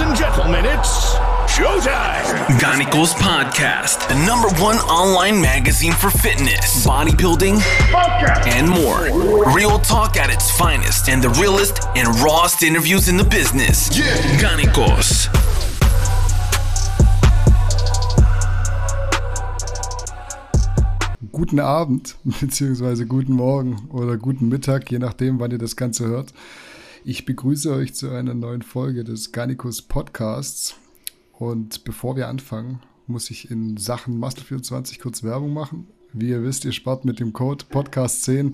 Ladies and gentlemen, it's showtime. Ganicos Podcast, the number one online magazine for fitness, bodybuilding, and more. Real talk at its finest and the realest and rawest interviews in the business. Yeah. Ganicos. Guten Abend, beziehungsweise guten Morgen oder guten Mittag, je nachdem, wann ihr das Ganze hört. Ich begrüße euch zu einer neuen Folge des Garnicus Podcasts. Und bevor wir anfangen, muss ich in Sachen Muscle24 kurz Werbung machen. Wie ihr wisst, ihr spart mit dem Code Podcast10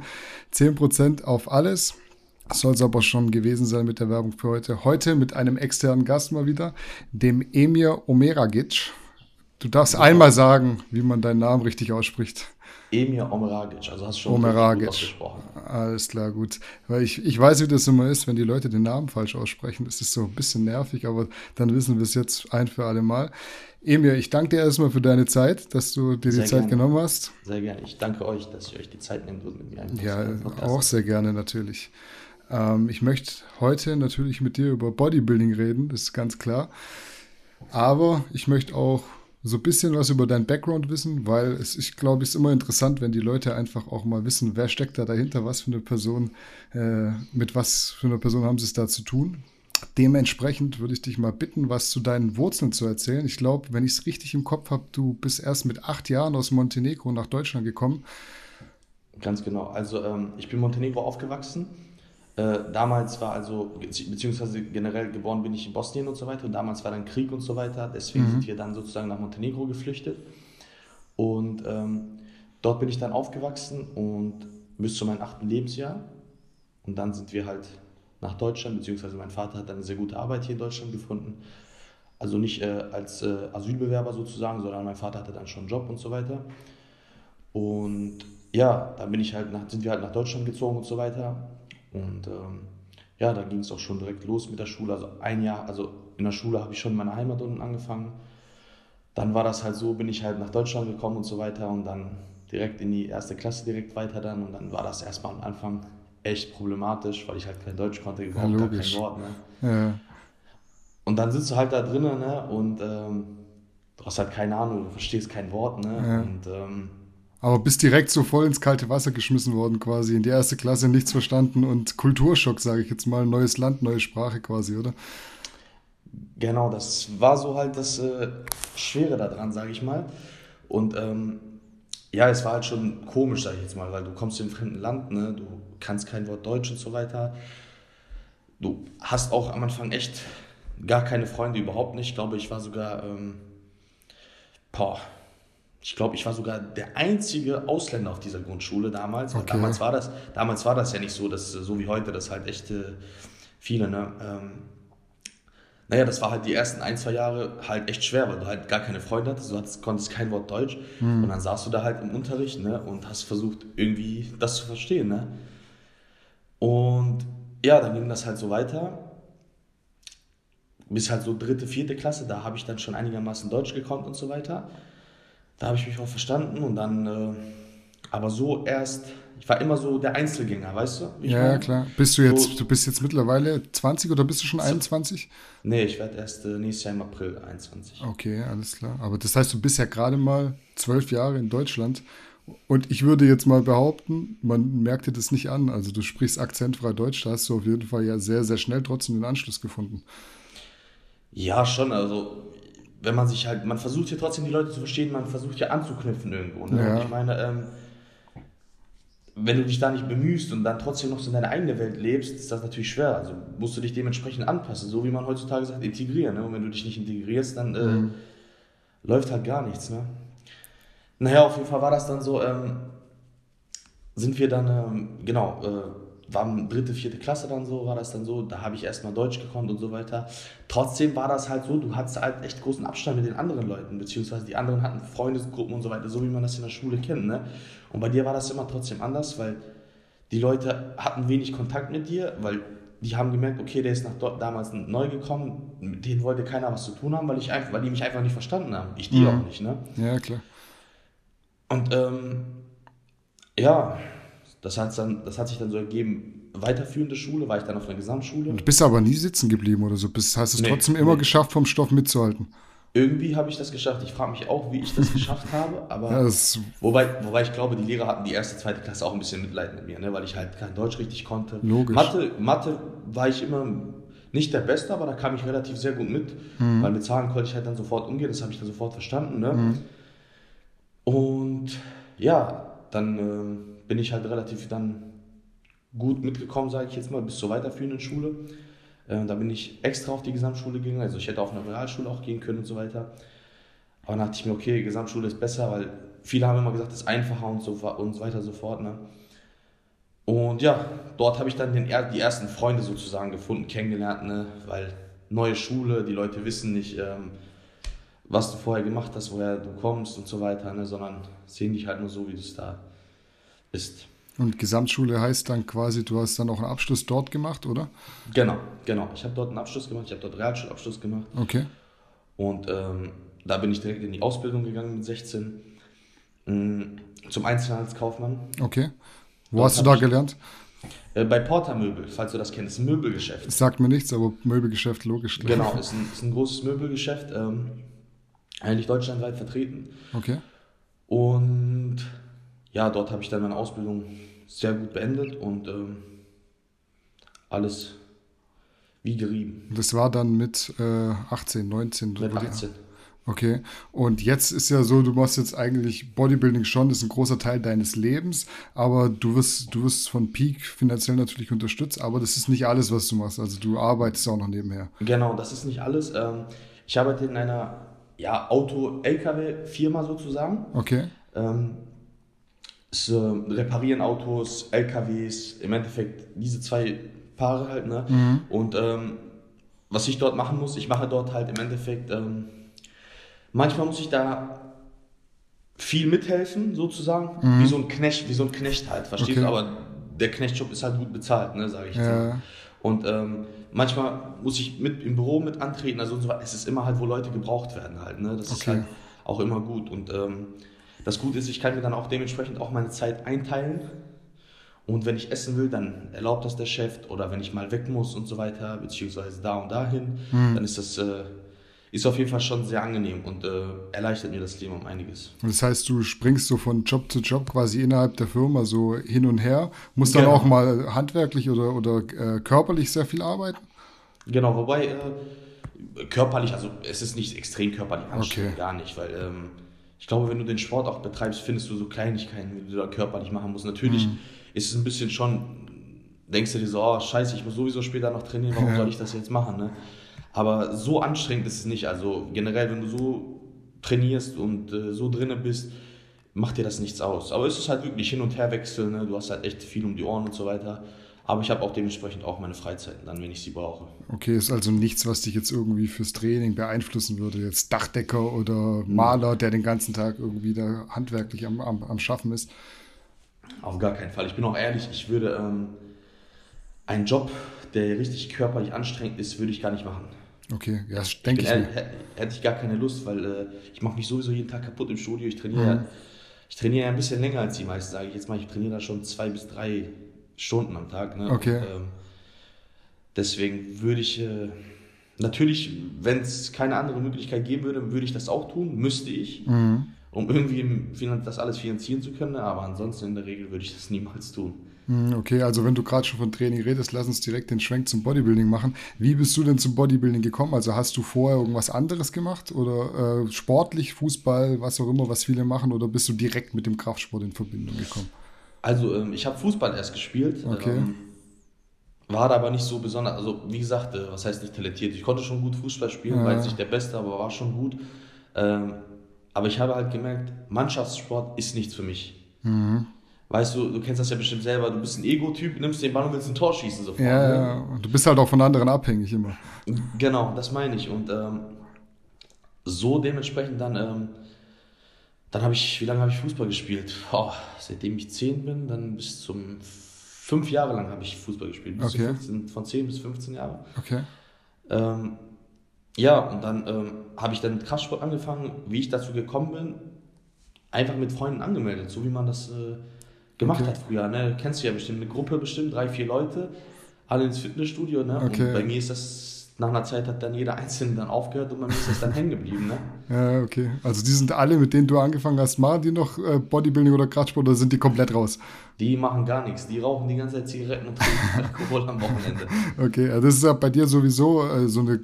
10% auf alles. Soll es aber schon gewesen sein mit der Werbung für heute. Heute mit einem externen Gast mal wieder, dem Emir Omeragic. Du darfst Super. einmal sagen, wie man deinen Namen richtig ausspricht. Emir Omeragic, also hast du schon Omeragic. ausgesprochen. Alles klar, gut. Weil ich, ich weiß, wie das immer ist, wenn die Leute den Namen falsch aussprechen. Das ist so ein bisschen nervig, aber dann wissen wir es jetzt ein für alle Mal. Emir, ich danke dir erstmal für deine Zeit, dass du dir sehr die Zeit gerne. genommen hast. Sehr gerne. Ich danke euch, dass ihr euch die Zeit nehmt und mit mir einen Ja, auch sehr gerne natürlich. Ähm, ich möchte heute natürlich mit dir über Bodybuilding reden, das ist ganz klar. Aber ich möchte auch so ein bisschen was über deinen Background wissen, weil es, ich glaube, es ist immer interessant, wenn die Leute einfach auch mal wissen, wer steckt da dahinter, was für eine Person, äh, mit was für einer Person haben sie es da zu tun. Dementsprechend würde ich dich mal bitten, was zu deinen Wurzeln zu erzählen. Ich glaube, wenn ich es richtig im Kopf habe, du bist erst mit acht Jahren aus Montenegro nach Deutschland gekommen. Ganz genau. Also ähm, ich bin Montenegro aufgewachsen äh, damals war also, beziehungsweise generell geboren bin ich in Bosnien und so weiter. Und damals war dann Krieg und so weiter. Deswegen mhm. sind wir dann sozusagen nach Montenegro geflüchtet. Und ähm, dort bin ich dann aufgewachsen und bis zu meinem achten Lebensjahr. Und dann sind wir halt nach Deutschland, beziehungsweise mein Vater hat eine sehr gute Arbeit hier in Deutschland gefunden. Also nicht äh, als äh, Asylbewerber sozusagen, sondern mein Vater hatte dann schon einen Job und so weiter. Und ja, dann bin ich halt nach, sind wir halt nach Deutschland gezogen und so weiter. Und ähm, ja, da ging es auch schon direkt los mit der Schule. Also ein Jahr, also in der Schule habe ich schon in meiner Heimat unten angefangen. Dann war das halt so, bin ich halt nach Deutschland gekommen und so weiter und dann direkt in die erste Klasse direkt weiter dann. Und dann war das erstmal am Anfang echt problematisch, weil ich halt kein Deutsch konnte, überhaupt ja, gar kein Wort. Ne? Ja. Und dann sitzt du halt da drinnen ne? und ähm, du hast halt keine Ahnung, du verstehst kein Wort. Ne? Ja. Und ähm, aber bist direkt so voll ins kalte Wasser geschmissen worden, quasi in die erste Klasse nichts verstanden und Kulturschock, sage ich jetzt mal, neues Land, neue Sprache quasi, oder? Genau, das war so halt das äh, Schwere daran, sage ich mal. Und ähm, ja, es war halt schon komisch, sage ich jetzt mal, weil du kommst in ein fremden Land, ne? du kannst kein Wort Deutsch und so weiter. Du hast auch am Anfang echt gar keine Freunde, überhaupt nicht. Ich glaube, ich war sogar, ähm, boah, ich glaube, ich war sogar der einzige Ausländer auf dieser Grundschule damals. Okay. Damals, war das, damals war das ja nicht so, dass so wie heute, das halt echt äh, viele, ne? Ähm, naja, das war halt die ersten ein, zwei Jahre halt echt schwer, weil du halt gar keine Freunde hattest, du hattest, konntest kein Wort Deutsch hm. und dann saßt du da halt im Unterricht ne, und hast versucht irgendwie das zu verstehen. Ne? Und ja, dann ging das halt so weiter. Bis halt so dritte, vierte Klasse, da habe ich dann schon einigermaßen Deutsch gekonnt und so weiter. Da habe ich mich auch verstanden und dann, äh, aber so erst, ich war immer so der Einzelgänger, weißt du? ja, meine? klar. Bist du jetzt, so, du bist jetzt mittlerweile 20 oder bist du schon 21? Nee, ich werde erst äh, nächstes Jahr im April 21. Okay, alles klar. Aber das heißt, du bist ja gerade mal zwölf Jahre in Deutschland. Und ich würde jetzt mal behaupten, man merkt dir das nicht an. Also du sprichst akzentfrei Deutsch, da hast du auf jeden Fall ja sehr, sehr schnell trotzdem den Anschluss gefunden. Ja, schon. Also wenn man sich halt, man versucht ja trotzdem die Leute zu verstehen, man versucht ja anzuknüpfen irgendwo. Ne? Ja. ich meine, ähm, wenn du dich da nicht bemühst und dann trotzdem noch so in deine eigene Welt lebst, ist das natürlich schwer. Also musst du dich dementsprechend anpassen, so wie man heutzutage sagt, integrieren. Ne? Und wenn du dich nicht integrierst, dann äh, mhm. läuft halt gar nichts. Ne? Naja, auf jeden Fall war das dann so, ähm, sind wir dann, ähm, genau, äh, war dritte, vierte Klasse dann so, war das dann so, da habe ich erstmal Deutsch gekonnt und so weiter. Trotzdem war das halt so, du hattest halt echt großen Abstand mit den anderen Leuten, beziehungsweise die anderen hatten Freundesgruppen und so weiter, so wie man das in der Schule kennt. Ne? Und bei dir war das immer trotzdem anders, weil die Leute hatten wenig Kontakt mit dir, weil die haben gemerkt, okay, der ist nach dort damals neu gekommen, mit denen wollte keiner was zu tun haben, weil, ich einfach, weil die mich einfach nicht verstanden haben. Ich die mhm. auch nicht. Ne? Ja, klar. Und ähm, ja, das hat, dann, das hat sich dann so ergeben, weiterführende Schule, war ich dann auf einer Gesamtschule. Du bist aber nie sitzen geblieben oder so. Bist, hast es nee, trotzdem immer nee. geschafft, vom Stoff mitzuhalten. Irgendwie habe ich das geschafft. Ich frage mich auch, wie ich das geschafft habe. Aber ja, wobei, wobei ich glaube, die Lehrer hatten die erste, zweite Klasse auch ein bisschen Mitleid mit mir, ne? weil ich halt kein Deutsch richtig konnte. Logisch. Mathe, Mathe war ich immer nicht der Beste, aber da kam ich relativ sehr gut mit, mhm. weil mit Zahlen konnte ich halt dann sofort umgehen. Das habe ich dann sofort verstanden. Ne? Mhm. Und ja, dann äh, bin ich halt relativ dann gut mitgekommen, sage ich jetzt mal, bis zur weiterführenden Schule. Äh, da bin ich extra auf die Gesamtschule gegangen, also ich hätte auf eine Realschule auch gehen können und so weiter. Aber dann dachte ich mir, okay, Gesamtschule ist besser, weil viele haben immer gesagt, es ist einfacher und so, und so weiter und so fort. Ne? Und ja, dort habe ich dann den, die ersten Freunde sozusagen gefunden, kennengelernt, ne? weil neue Schule, die Leute wissen nicht, ähm, was du vorher gemacht hast, woher du kommst und so weiter, ne? sondern sehen dich halt nur so, wie du es da bist. Und Gesamtschule heißt dann quasi, du hast dann auch einen Abschluss dort gemacht, oder? Genau, genau. Ich habe dort einen Abschluss gemacht, ich habe dort Realschulabschluss gemacht. Okay. Und ähm, da bin ich direkt in die Ausbildung gegangen mit 16 mm, zum Einzelhandelskaufmann. Okay. Wo dort hast du da gelernt? Äh, bei Porta Möbel, falls du das kennst, ein Möbelgeschäft. Das sagt mir nichts, aber Möbelgeschäft logisch. Genau, ist ein, ist ein großes Möbelgeschäft, ähm, eigentlich deutschlandweit vertreten. Okay. Und ja, dort habe ich dann meine Ausbildung sehr gut beendet und ähm, alles wie gerieben. Das war dann mit äh, 18, 19? Mit 18. Okay, und jetzt ist ja so, du machst jetzt eigentlich Bodybuilding schon, das ist ein großer Teil deines Lebens, aber du wirst, du wirst von Peak finanziell natürlich unterstützt, aber das ist nicht alles, was du machst. Also du arbeitest auch noch nebenher. Genau, das ist nicht alles. Ähm, ich arbeite in einer ja, Auto-LKW-Firma sozusagen. Okay. Es, reparieren Autos, LKWs, im Endeffekt diese zwei Paare halt. Ne? Mhm. Und ähm, was ich dort machen muss, ich mache dort halt im Endeffekt, ähm, manchmal muss ich da viel mithelfen, sozusagen, mhm. wie so ein Knecht, wie so ein Knecht halt, verstehst okay. du? Aber der Knechtjob ist halt gut bezahlt, ne, sage ich jetzt ja. Und ähm, manchmal muss ich mit im Büro mit antreten, also so, es ist immer halt, wo Leute gebraucht werden halt, ne? Das okay. ist halt auch immer gut. Und ähm, das Gute ist, ich kann mir dann auch dementsprechend auch meine Zeit einteilen. Und wenn ich essen will, dann erlaubt das der Chef. Oder wenn ich mal weg muss und so weiter, beziehungsweise da und dahin, mhm. dann ist das äh, ist auf jeden Fall schon sehr angenehm und äh, erleichtert mir das Leben um einiges. Das heißt, du springst so von Job zu Job quasi innerhalb der Firma so hin und her, musst genau. dann auch mal handwerklich oder, oder äh, körperlich sehr viel arbeiten? Genau, wobei äh, körperlich, also es ist nicht extrem körperlich anstrengend, okay. gar nicht, weil ähm, ich glaube, wenn du den Sport auch betreibst, findest du so Kleinigkeiten, die du da körperlich machen musst. Natürlich mhm. ist es ein bisschen schon, denkst du dir so, oh, scheiße, ich muss sowieso später noch trainieren, warum ja. soll ich das jetzt machen? Ne? Aber so anstrengend ist es nicht. Also generell, wenn du so trainierst und äh, so drinne bist, macht dir das nichts aus. Aber es ist halt wirklich hin und her wechseln. Ne? Du hast halt echt viel um die Ohren und so weiter. Aber ich habe auch dementsprechend auch meine Freizeiten dann, wenn ich sie brauche. Okay, ist also nichts, was dich jetzt irgendwie fürs Training beeinflussen würde. Jetzt Dachdecker oder Maler, der den ganzen Tag irgendwie da handwerklich am, am, am Schaffen ist. Auf gar keinen Fall. Ich bin auch ehrlich, ich würde ähm, einen Job, der richtig körperlich anstrengend ist, würde ich gar nicht machen. Okay, ja, das denke ich, ich mir. Hätte ich gar keine Lust, weil äh, ich mache mich sowieso jeden Tag kaputt im Studio. Ich trainiere, mhm. ich trainiere ja ein bisschen länger als die meisten, sage ich jetzt mal. Ich trainiere da schon zwei bis drei Stunden am Tag. Ne? Okay. Und, ähm, deswegen würde ich, äh, natürlich, wenn es keine andere Möglichkeit geben würde, würde ich das auch tun, müsste ich, mhm. um irgendwie das alles finanzieren zu können. Aber ansonsten in der Regel würde ich das niemals tun. Mhm, okay, also wenn du gerade schon von Training redest, lass uns direkt den Schwenk zum Bodybuilding machen. Wie bist du denn zum Bodybuilding gekommen? Also hast du vorher irgendwas anderes gemacht oder äh, sportlich, Fußball, was auch immer, was viele machen, oder bist du direkt mit dem Kraftsport in Verbindung gekommen? Also ähm, ich habe Fußball erst gespielt. Okay. Ähm, war da aber nicht so besonders, also wie gesagt, äh, was heißt nicht talentiert? Ich konnte schon gut Fußball spielen, ja. war jetzt nicht der Beste, aber war schon gut. Ähm, aber ich habe halt gemerkt, Mannschaftssport ist nichts für mich. Mhm. Weißt du, du kennst das ja bestimmt selber, du bist ein Ego-Typ, nimmst den Ball und willst ein Tor schießen sofort. Ja, ne? ja, du bist halt auch von anderen abhängig immer. Genau, das meine ich. Und ähm, so dementsprechend dann ähm, dann habe ich, wie lange habe ich Fußball gespielt? Oh, seitdem ich 10 bin, dann bis zum fünf Jahre lang habe ich Fußball gespielt. Okay. 15, von 10 bis 15 Jahre. Okay. Ähm, ja, und dann ähm, habe ich dann mit Kraftsport angefangen. Wie ich dazu gekommen bin, einfach mit Freunden angemeldet, so wie man das äh, gemacht Okay. hat früher. Ne? Kennst du ja bestimmt eine Gruppe, bestimmt drei, vier Leute, alle ins Fitnessstudio. Ne? Okay. Und bei mir ist das, nach einer Zeit hat dann jeder Einzelne dann aufgehört und mir ist das dann hängen geblieben. Ne? Ja, okay. Also die sind alle, mit denen du angefangen hast, machen die noch äh, Bodybuilding oder Kraftsport oder sind die komplett raus? Die machen gar nichts. Die rauchen die ganze Zeit Zigaretten und trinken Alkohol am Wochenende. Okay, also das ist ja bei dir sowieso äh, so eine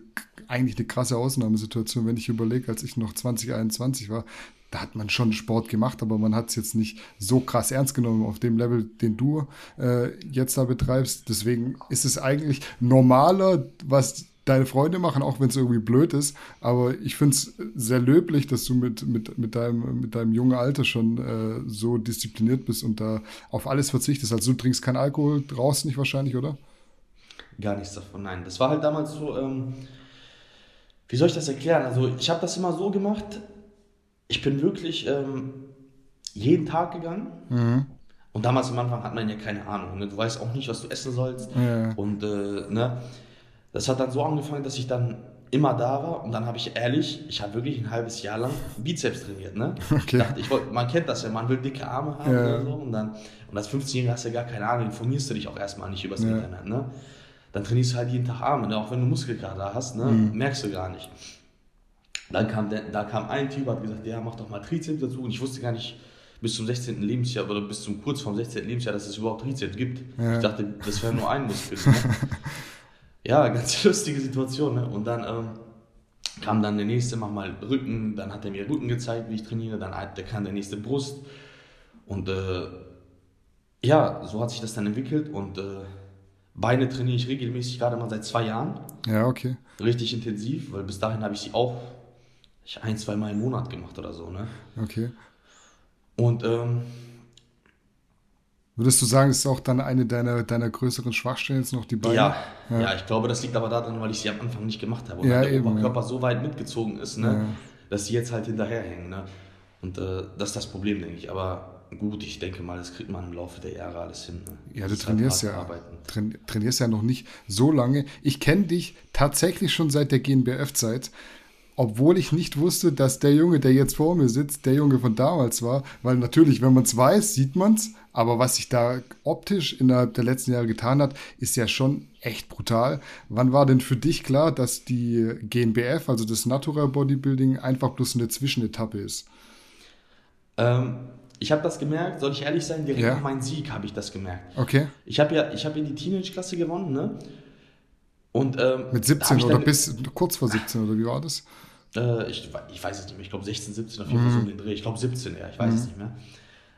eigentlich eine krasse Ausnahmesituation, wenn ich überlege, als ich noch 2021 war, da hat man schon Sport gemacht, aber man hat es jetzt nicht so krass ernst genommen auf dem Level, den du äh, jetzt da betreibst. Deswegen ist es eigentlich normaler, was deine Freunde machen, auch wenn es irgendwie blöd ist. Aber ich finde es sehr löblich, dass du mit, mit, mit, deinem, mit deinem jungen Alter schon äh, so diszipliniert bist und da auf alles verzichtest. Also du trinkst keinen Alkohol, draußen nicht wahrscheinlich, oder? Gar nichts davon, nein. Das war halt damals so, ähm, wie soll ich das erklären? Also ich habe das immer so gemacht, ich bin wirklich ähm, jeden Tag gegangen. Und damals am Anfang hat man ja keine Ahnung. Ne? Du weißt auch nicht, was du essen sollst. Ja. Und äh, ne? Das hat dann so angefangen, dass ich dann immer da war. Und dann habe ich ehrlich, ich habe wirklich ein halbes Jahr lang Bizeps trainiert. Ne? Okay. Dachte, ich wollt, man kennt das ja, man will dicke Arme haben Ja. oder so. Und, dann, und als 15-Jähriger hast du ja gar keine Ahnung, informierst du dich auch erstmal nicht übers Ja. Internet. Ne? Dann trainierst du halt jeden Tag Arme, ne? auch wenn du Muskelkater hast, ne? Mhm. merkst du gar nicht. Dann kam, der, da kam ein Typ, hat gesagt, ja, mach doch mal Trizeps dazu. Und ich wusste gar nicht bis zum 16. Lebensjahr oder bis zum kurz vorm 16. Lebensjahr, dass es überhaupt Trizeps gibt. Ja. Ich dachte, das wäre nur ein Muskel. Ne? Ja, ganz lustige Situation. Ne? Und dann ähm, kam dann der nächste, mach mal Rücken. Dann hat er mir Rücken gezeigt, wie ich trainiere. Dann hat- da kam der nächste Brust. Und äh, ja, so hat sich das dann entwickelt. Und äh, Beine trainiere ich regelmäßig, gerade mal seit zwei Jahren Ja, okay. richtig intensiv, weil bis dahin habe ich sie auch ich ein, zwei Mal im Monat gemacht oder so. Ne? Okay. Und ähm, Würdest du sagen, ist auch dann eine deiner, deiner größeren Schwachstellen jetzt noch die Beine? ja, ja. ich glaube, das liegt aber daran, weil ich sie am Anfang nicht gemacht habe und Ja, halt der eben, Oberkörper so weit mitgezogen ist, ne, Ja. dass sie jetzt halt hinterherhängen. Ne? Und äh, das ist das Problem, denke ich. Aber gut, ich denke mal, das kriegt man im Laufe der Jahre alles hin. Ne? Ja, du halt trainierst hart ja, train, trainierst ja noch nicht so lange. Ich kenne dich tatsächlich schon seit der GNBF-Zeit, obwohl ich nicht wusste, dass der Junge, der jetzt vor mir sitzt, der Junge von damals war. Weil natürlich, wenn man es weiß, sieht man es. Aber was sich da optisch innerhalb der letzten Jahre getan hat, ist ja schon echt brutal. Wann war denn für dich klar, dass die GNBF, also das Natural Bodybuilding, einfach bloß eine Zwischenetappe ist? Ähm, ich habe das gemerkt, soll ich ehrlich sein, direkt Ja. nach meinem Sieg habe ich das gemerkt. Okay? Ich habe ja, ich habe ja die Teenage-Klasse gewonnen, ne? Und ähm, Mit da 17 hab ich oder bis kurz vor 17 oder wie war das? Äh, ich, ich weiß es nicht mehr. Ich glaube 16, 17 auf jeden Fall so um den Dreh. Ich glaube 17, ja. Ich weiß es nicht mehr.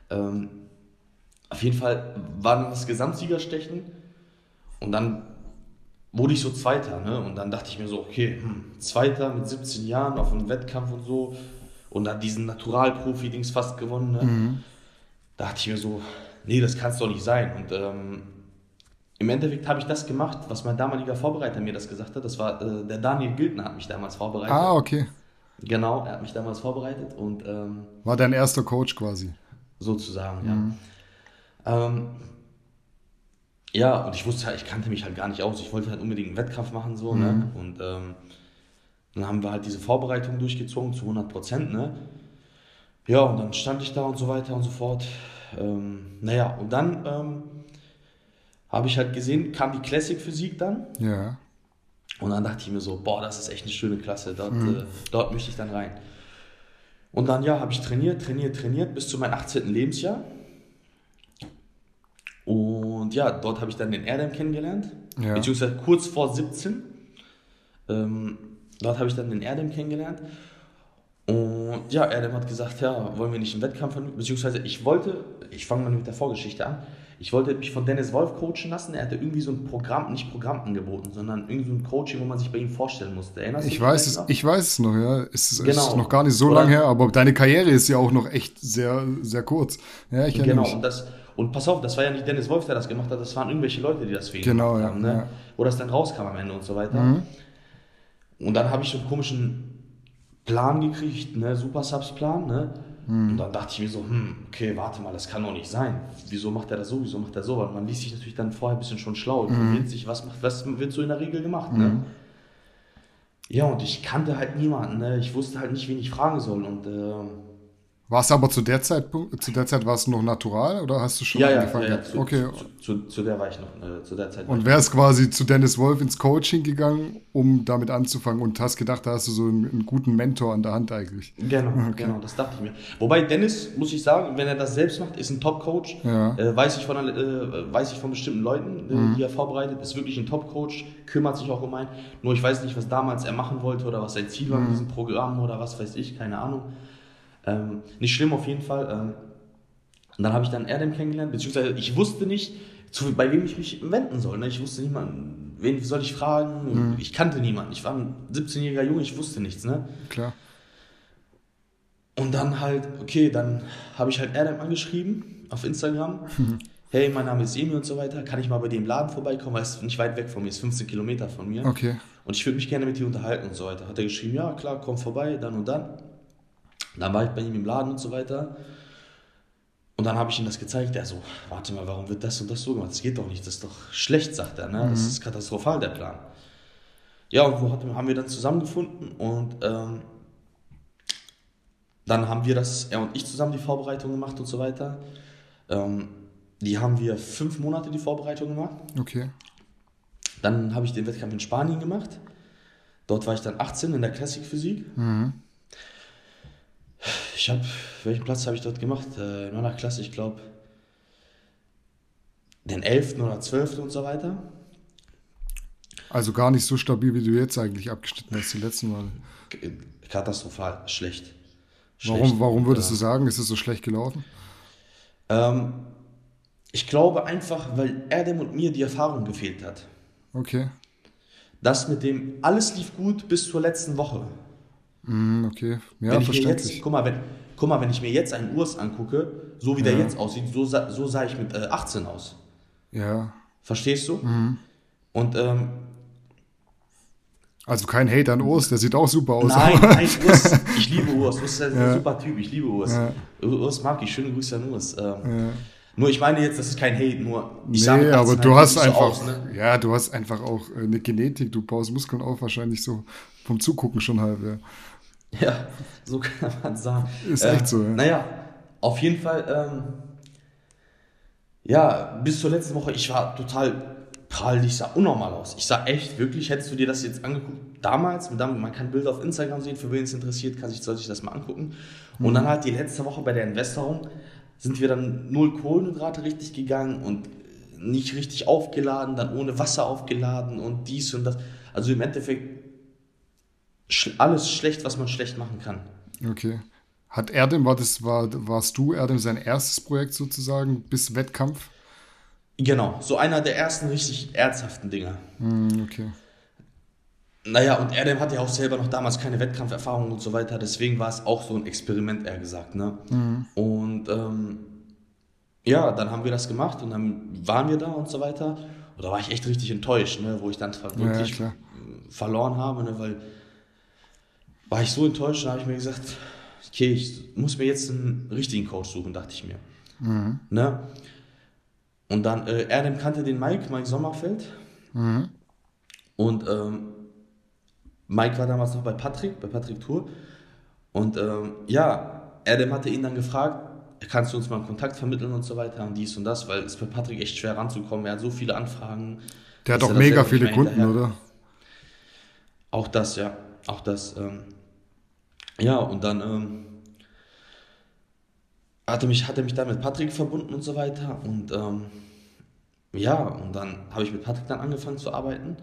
Ähm, auf jeden Fall war dann das Gesamtsiegerstechen und dann wurde ich so Zweiter. Ne? Und dann dachte ich mir so, okay, hm, Zweiter mit 17 Jahren auf einem Wettkampf und so und dann diesen Naturalprofi-Dings fast gewonnen. Ne? Da dachte ich mir so, nee, das kann es doch nicht sein. Und ähm, im Endeffekt habe ich das gemacht, was mein damaliger Vorbereiter mir das gesagt hat. Das war äh, der Daniel Giltner hat mich damals vorbereitet. Ah, okay. Genau, er hat mich damals vorbereitet und ähm, War dein erster Coach quasi. sozusagen, ja. Ähm, ja, und ich wusste halt, ich kannte mich halt gar nicht aus. Ich wollte halt unbedingt einen Wettkampf machen, so, ne? Und ähm, dann haben wir halt diese Vorbereitung durchgezogen zu 100 Prozent, ne? Ja, und dann stand ich da und so weiter und so fort. Ähm, naja, und dann ähm, habe ich halt gesehen, kam die Classic Physik dann. Ja. Und dann dachte ich mir so, boah, das ist echt eine schöne Klasse, dort, äh, dort möchte ich dann rein. Und dann, ja, habe ich trainiert, trainiert, trainiert bis zu meinem 18. Lebensjahr. Und ja, dort habe ich dann den Erdem kennengelernt, Ja. beziehungsweise kurz vor 17. Ähm, dort habe ich dann den Erdem kennengelernt. Und ja, Erdem hat gesagt, ja, wollen wir nicht einen Wettkampf, beziehungsweise ich wollte, ich fange mal mit der Vorgeschichte an, ich wollte mich von Dennis Wolf coachen lassen. Er hatte irgendwie so ein Programm, nicht Programm angeboten, sondern irgendwie so ein Coaching, wo man sich bei ihm vorstellen musste. Erinnerst du Ich dich weiß es, noch? ich weiß es noch, ja. Es ist, Genau. ist noch gar nicht so lange her, aber deine Karriere ist ja auch noch echt sehr, sehr kurz. Ja, ich Genau, mich. und, das, und pass auf, das war ja nicht Dennis Wolf, der das gemacht hat, das waren irgendwelche Leute, die das ihn Genau, ja, haben, ne? ja. Mhm. wo das dann rauskam am Ende und so weiter. Und dann habe ich so einen komischen Plan gekriegt, ne? Super Subs Plan, ne? Mhm. Und dann dachte ich mir so, hm, okay, warte mal, das kann doch nicht sein. Wieso macht er das so, wieso macht er so? Weil man liest sich natürlich dann vorher ein bisschen schon schlau, Mhm. informiert sich, was, macht, was wird so in der Regel gemacht, ne? Ja, und ich kannte halt niemanden, ne? Ich wusste halt nicht, wen ich fragen soll und äh, War es aber zu der Zeit, zu der Zeit war es noch natural oder hast du schon ja, angefangen? Ja, ja, zu, okay. Zu, zu, zu, der war ich noch, äh, zu der Zeit. Und wärst quasi zu Dennis Wolf ins Coaching gegangen, um damit anzufangen und hast gedacht, da hast du so einen, einen guten Mentor an der Hand eigentlich. Genau, okay. genau, das dachte ich mir. Wobei Dennis, muss ich sagen, wenn er das selbst macht, ist ein Top-Coach. Ja. Äh, weiß, ich von, äh, weiß ich von bestimmten Leuten, äh, mhm. die er vorbereitet, ist wirklich ein Top-Coach, kümmert sich auch um einen. Nur ich weiß nicht, was damals er machen wollte oder was sein Ziel war mhm. mit diesem Programm oder was weiß ich, keine Ahnung. Ähm, nicht schlimm auf jeden Fall. Ähm, und dann habe ich dann Erdem kennengelernt, beziehungsweise ich wusste nicht, zu, bei wem ich mich wenden soll. Ne? Ich wusste mal, wen soll ich fragen. Mhm. Ich kannte niemanden. Ich war ein 17-jähriger Junge, ich wusste nichts. Ne? Klar. Und dann halt, okay, dann habe ich halt Erdem angeschrieben auf Instagram. Mhm. Hey, mein Name ist Emi und so weiter. Kann ich mal bei dir im Laden vorbeikommen? Weil es nicht weit weg von mir ist, 15 Kilometer von mir. Okay. Und ich würde mich gerne mit dir unterhalten und so weiter. Hat er geschrieben, ja, klar, komm vorbei, dann und dann. Dann war ich bei ihm im Laden und so weiter. Und dann habe ich ihm das gezeigt. Er so, warte mal, warum wird das und das so gemacht? Das geht doch nicht, das ist doch schlecht, sagt er. Ne? Das mhm. ist katastrophal, der Plan. Ja, und wo haben wir dann zusammengefunden und ähm, dann haben wir das, er und ich zusammen die Vorbereitung gemacht und so weiter. Ähm, die haben wir fünf Monate die Vorbereitung gemacht. Okay. Dann habe ich den Wettkampf in Spanien gemacht. Dort war ich dann 18 in der Klassikphysik. Mhm. Ich habe, welchen Platz habe ich dort gemacht? Äh, in meiner Klasse, ich glaube, den 11. oder 12. und so weiter. Also gar nicht so stabil, wie du jetzt eigentlich abgeschnitten hast, die letzten Mal. Katastrophal, schlecht. schlecht. Warum, warum würdest du sagen, ist es so schlecht gelaufen? Ähm, ich glaube einfach, weil Erdem und mir die Erfahrung gefehlt hat. Okay. Das mit dem, alles lief gut bis zur letzten Woche. Mm, okay, ja, wenn ich mir jetzt, guck mal, wenn, guck mal, wenn ich mir jetzt einen Urs angucke, so wie der jetzt aussieht, so, so sah ich mit äh, 18 aus. Ja. Verstehst du? Mhm. Und ähm, also kein Hate an Urs, der sieht auch super aus. Nein, nein, Urs, ich liebe Urs. Urs ist ein ja. super Typ, ich liebe Urs. Ja. Urs mag ich, schöne Grüße an Urs. Ähm, ja. Nur ich meine jetzt, das ist kein Hate, nur ich nee, sage aber du hast einfach, aus, ne? ja, du hast einfach auch äh, eine Genetik, du baust Muskeln auf, wahrscheinlich so vom Zugucken schon halb, ja. Ja, so kann man sagen. Ist äh, echt so, ja. Naja, auf jeden Fall, ähm, ja, bis zur letzten Woche, ich war total prall, ich sah unnormal aus. Ich sah echt, wirklich, hättest du dir das jetzt angeguckt, damals, man kann Bilder auf Instagram sehen, für wen es interessiert, kann sich, soll sich das mal angucken. Und mhm. dann halt die letzte Woche bei der Investorung sind wir dann null Kohlenhydrate richtig gegangen und nicht richtig aufgeladen, dann ohne Wasser aufgeladen und dies und das. Also im Endeffekt alles schlecht, was man schlecht machen kann. Okay. Hat Erdem, war das, war, warst du Erdem sein erstes Projekt sozusagen bis Wettkampf? Genau, so einer der ersten richtig ernsthaften Dinger. Mm, okay. Naja, und Erdem hatte ja auch selber noch damals keine Wettkampferfahrung und so weiter, deswegen war es auch so ein Experiment, eher gesagt. Ne? Mhm. Und ähm, ja, dann haben wir das gemacht und dann waren wir da und so weiter. Und da war ich echt richtig enttäuscht, ne? wo ich dann wirklich ja, verloren habe, ne? weil war ich so enttäuscht, da habe ich mir gesagt, okay, ich muss mir jetzt einen richtigen Coach suchen, dachte ich mir. Mhm. Ne? Und dann, äh, Erdem kannte den Mike, Mike Sommerfeld. Mhm. Und ähm, Mike war damals noch bei Patrick, bei Patrick Tour. Und ähm, ja, Erdem hatte ihn dann gefragt, kannst du uns mal einen Kontakt vermitteln und so weiter und dies und das, weil es bei Patrick echt schwer ranzukommen. Er hat so viele Anfragen. Der hat auch mega viele Kunden, hinterher. oder? Auch das, ja. Auch das. Ähm, ja, und dann ähm, hat, er mich, hat er mich dann mit Patrick verbunden und so weiter. Und ähm, ja, und dann habe ich mit Patrick dann angefangen zu arbeiten.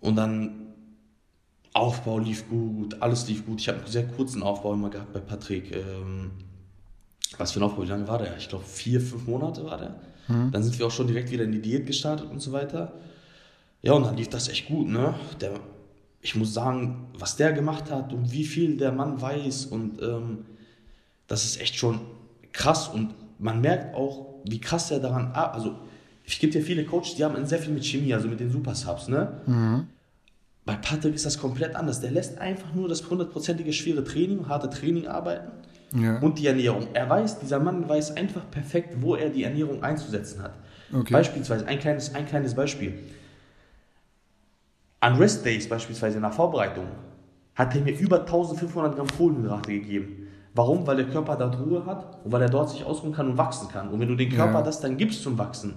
Und dann Aufbau lief gut, alles lief gut. Ich habe einen sehr kurzen Aufbau immer gehabt bei Patrick. Ähm, was für ein Aufbau, wie lange war der? Ich glaube, vier, fünf Monate war der. Mhm. Dann sind wir auch schon direkt wieder in die Diät gestartet und so weiter. Ja, und dann lief das echt gut, ne? Der, ich muss sagen, was der gemacht hat und wie viel der Mann weiß und ähm, das ist echt schon krass und man merkt auch, wie krass er daran, also es gibt ja viele Coaches, die haben sehr viel mit Chemie, also mit den Super Subs, ne? Mhm. Bei Patrick ist das komplett anders. Der lässt einfach nur das hundertprozentige schwere Training, harte Training arbeiten ja. und die Ernährung. Er weiß, dieser Mann weiß einfach perfekt, wo er die Ernährung einzusetzen hat. Okay. Beispielsweise, ein kleines, ein kleines Beispiel. An Rest Days beispielsweise in der Vorbereitung hat er mir über 1500 Gramm Kohlenhydrate gegeben. Warum? Weil der Körper dort Ruhe hat und weil er dort sich ausruhen kann und wachsen kann. Und wenn du den Körper Ja. das dann gibst zum Wachsen,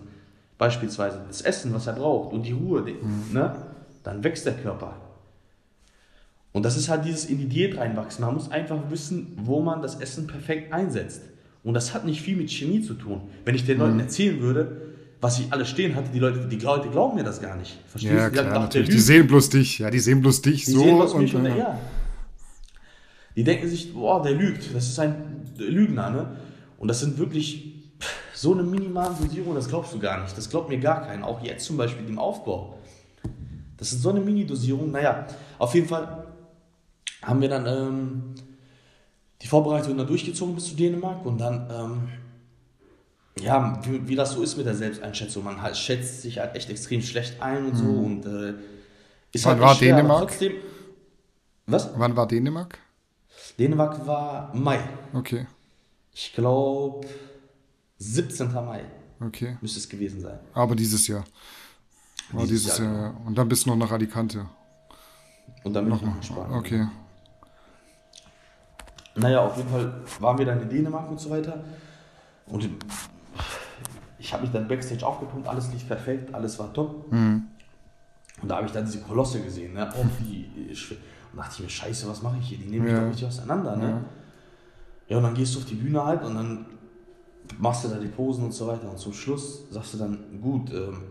beispielsweise das Essen, was er braucht und die Ruhe, Mhm. ne, dann wächst der Körper. Und das ist halt dieses in die Diät reinwachsen. Man muss einfach wissen, wo man das Essen perfekt einsetzt. Und das hat nicht viel mit Chemie zu tun. Wenn ich den Leuten erzählen würde, was ich alles stehen hatte, die Leute, die Leute glauben mir das gar nicht. Verstehst Ja, du? Die klar, natürlich. Die sehen bloß dich. Ja, die sehen bloß dich Die so. sehen was und, mich und, äh, ja. Die denken sich, boah, der lügt. Das ist ein Lügner, ne? Und das sind wirklich so eine minimale Dosierung, das glaubst du gar nicht. Das glaubt mir gar keiner. Auch jetzt zum Beispiel im Aufbau. Das ist so eine Mini-Dosierung. Naja, auf jeden Fall haben wir dann ähm, die Vorbereitung dann durchgezogen bis zu Dänemark und dann, ähm, ja, wie, wie das so ist mit der Selbsteinschätzung. Man halt, schätzt sich halt echt extrem schlecht ein und so und äh, ist Wann halt war schwer, Dänemark? Trotzdem, was? Wann war Dänemark? Dänemark war Mai. Okay, Ich glaube 17. Mai okay. müsste es gewesen sein. Aber dieses Jahr. War Dieses dieses, Jahr, Jahr. ja. Und dann bist du noch nach Alicante. Und dann bin ich noch in Spanien. Okay. Naja, auf jeden Fall waren wir dann in Dänemark und so weiter. Und ich habe mich dann Backstage aufgepumpt, alles lief perfekt, alles war top. Und da habe ich dann diese Kolosse gesehen, ne? Oh, wie schwer. Und dachte ich mir, scheiße, was mache ich hier? Die nehmen mich Ja. doch richtig auseinander, ne? Ja, und dann gehst du auf die Bühne halt und dann machst du da die Posen und so weiter. Und zum Schluss sagst du dann, gut, ähm,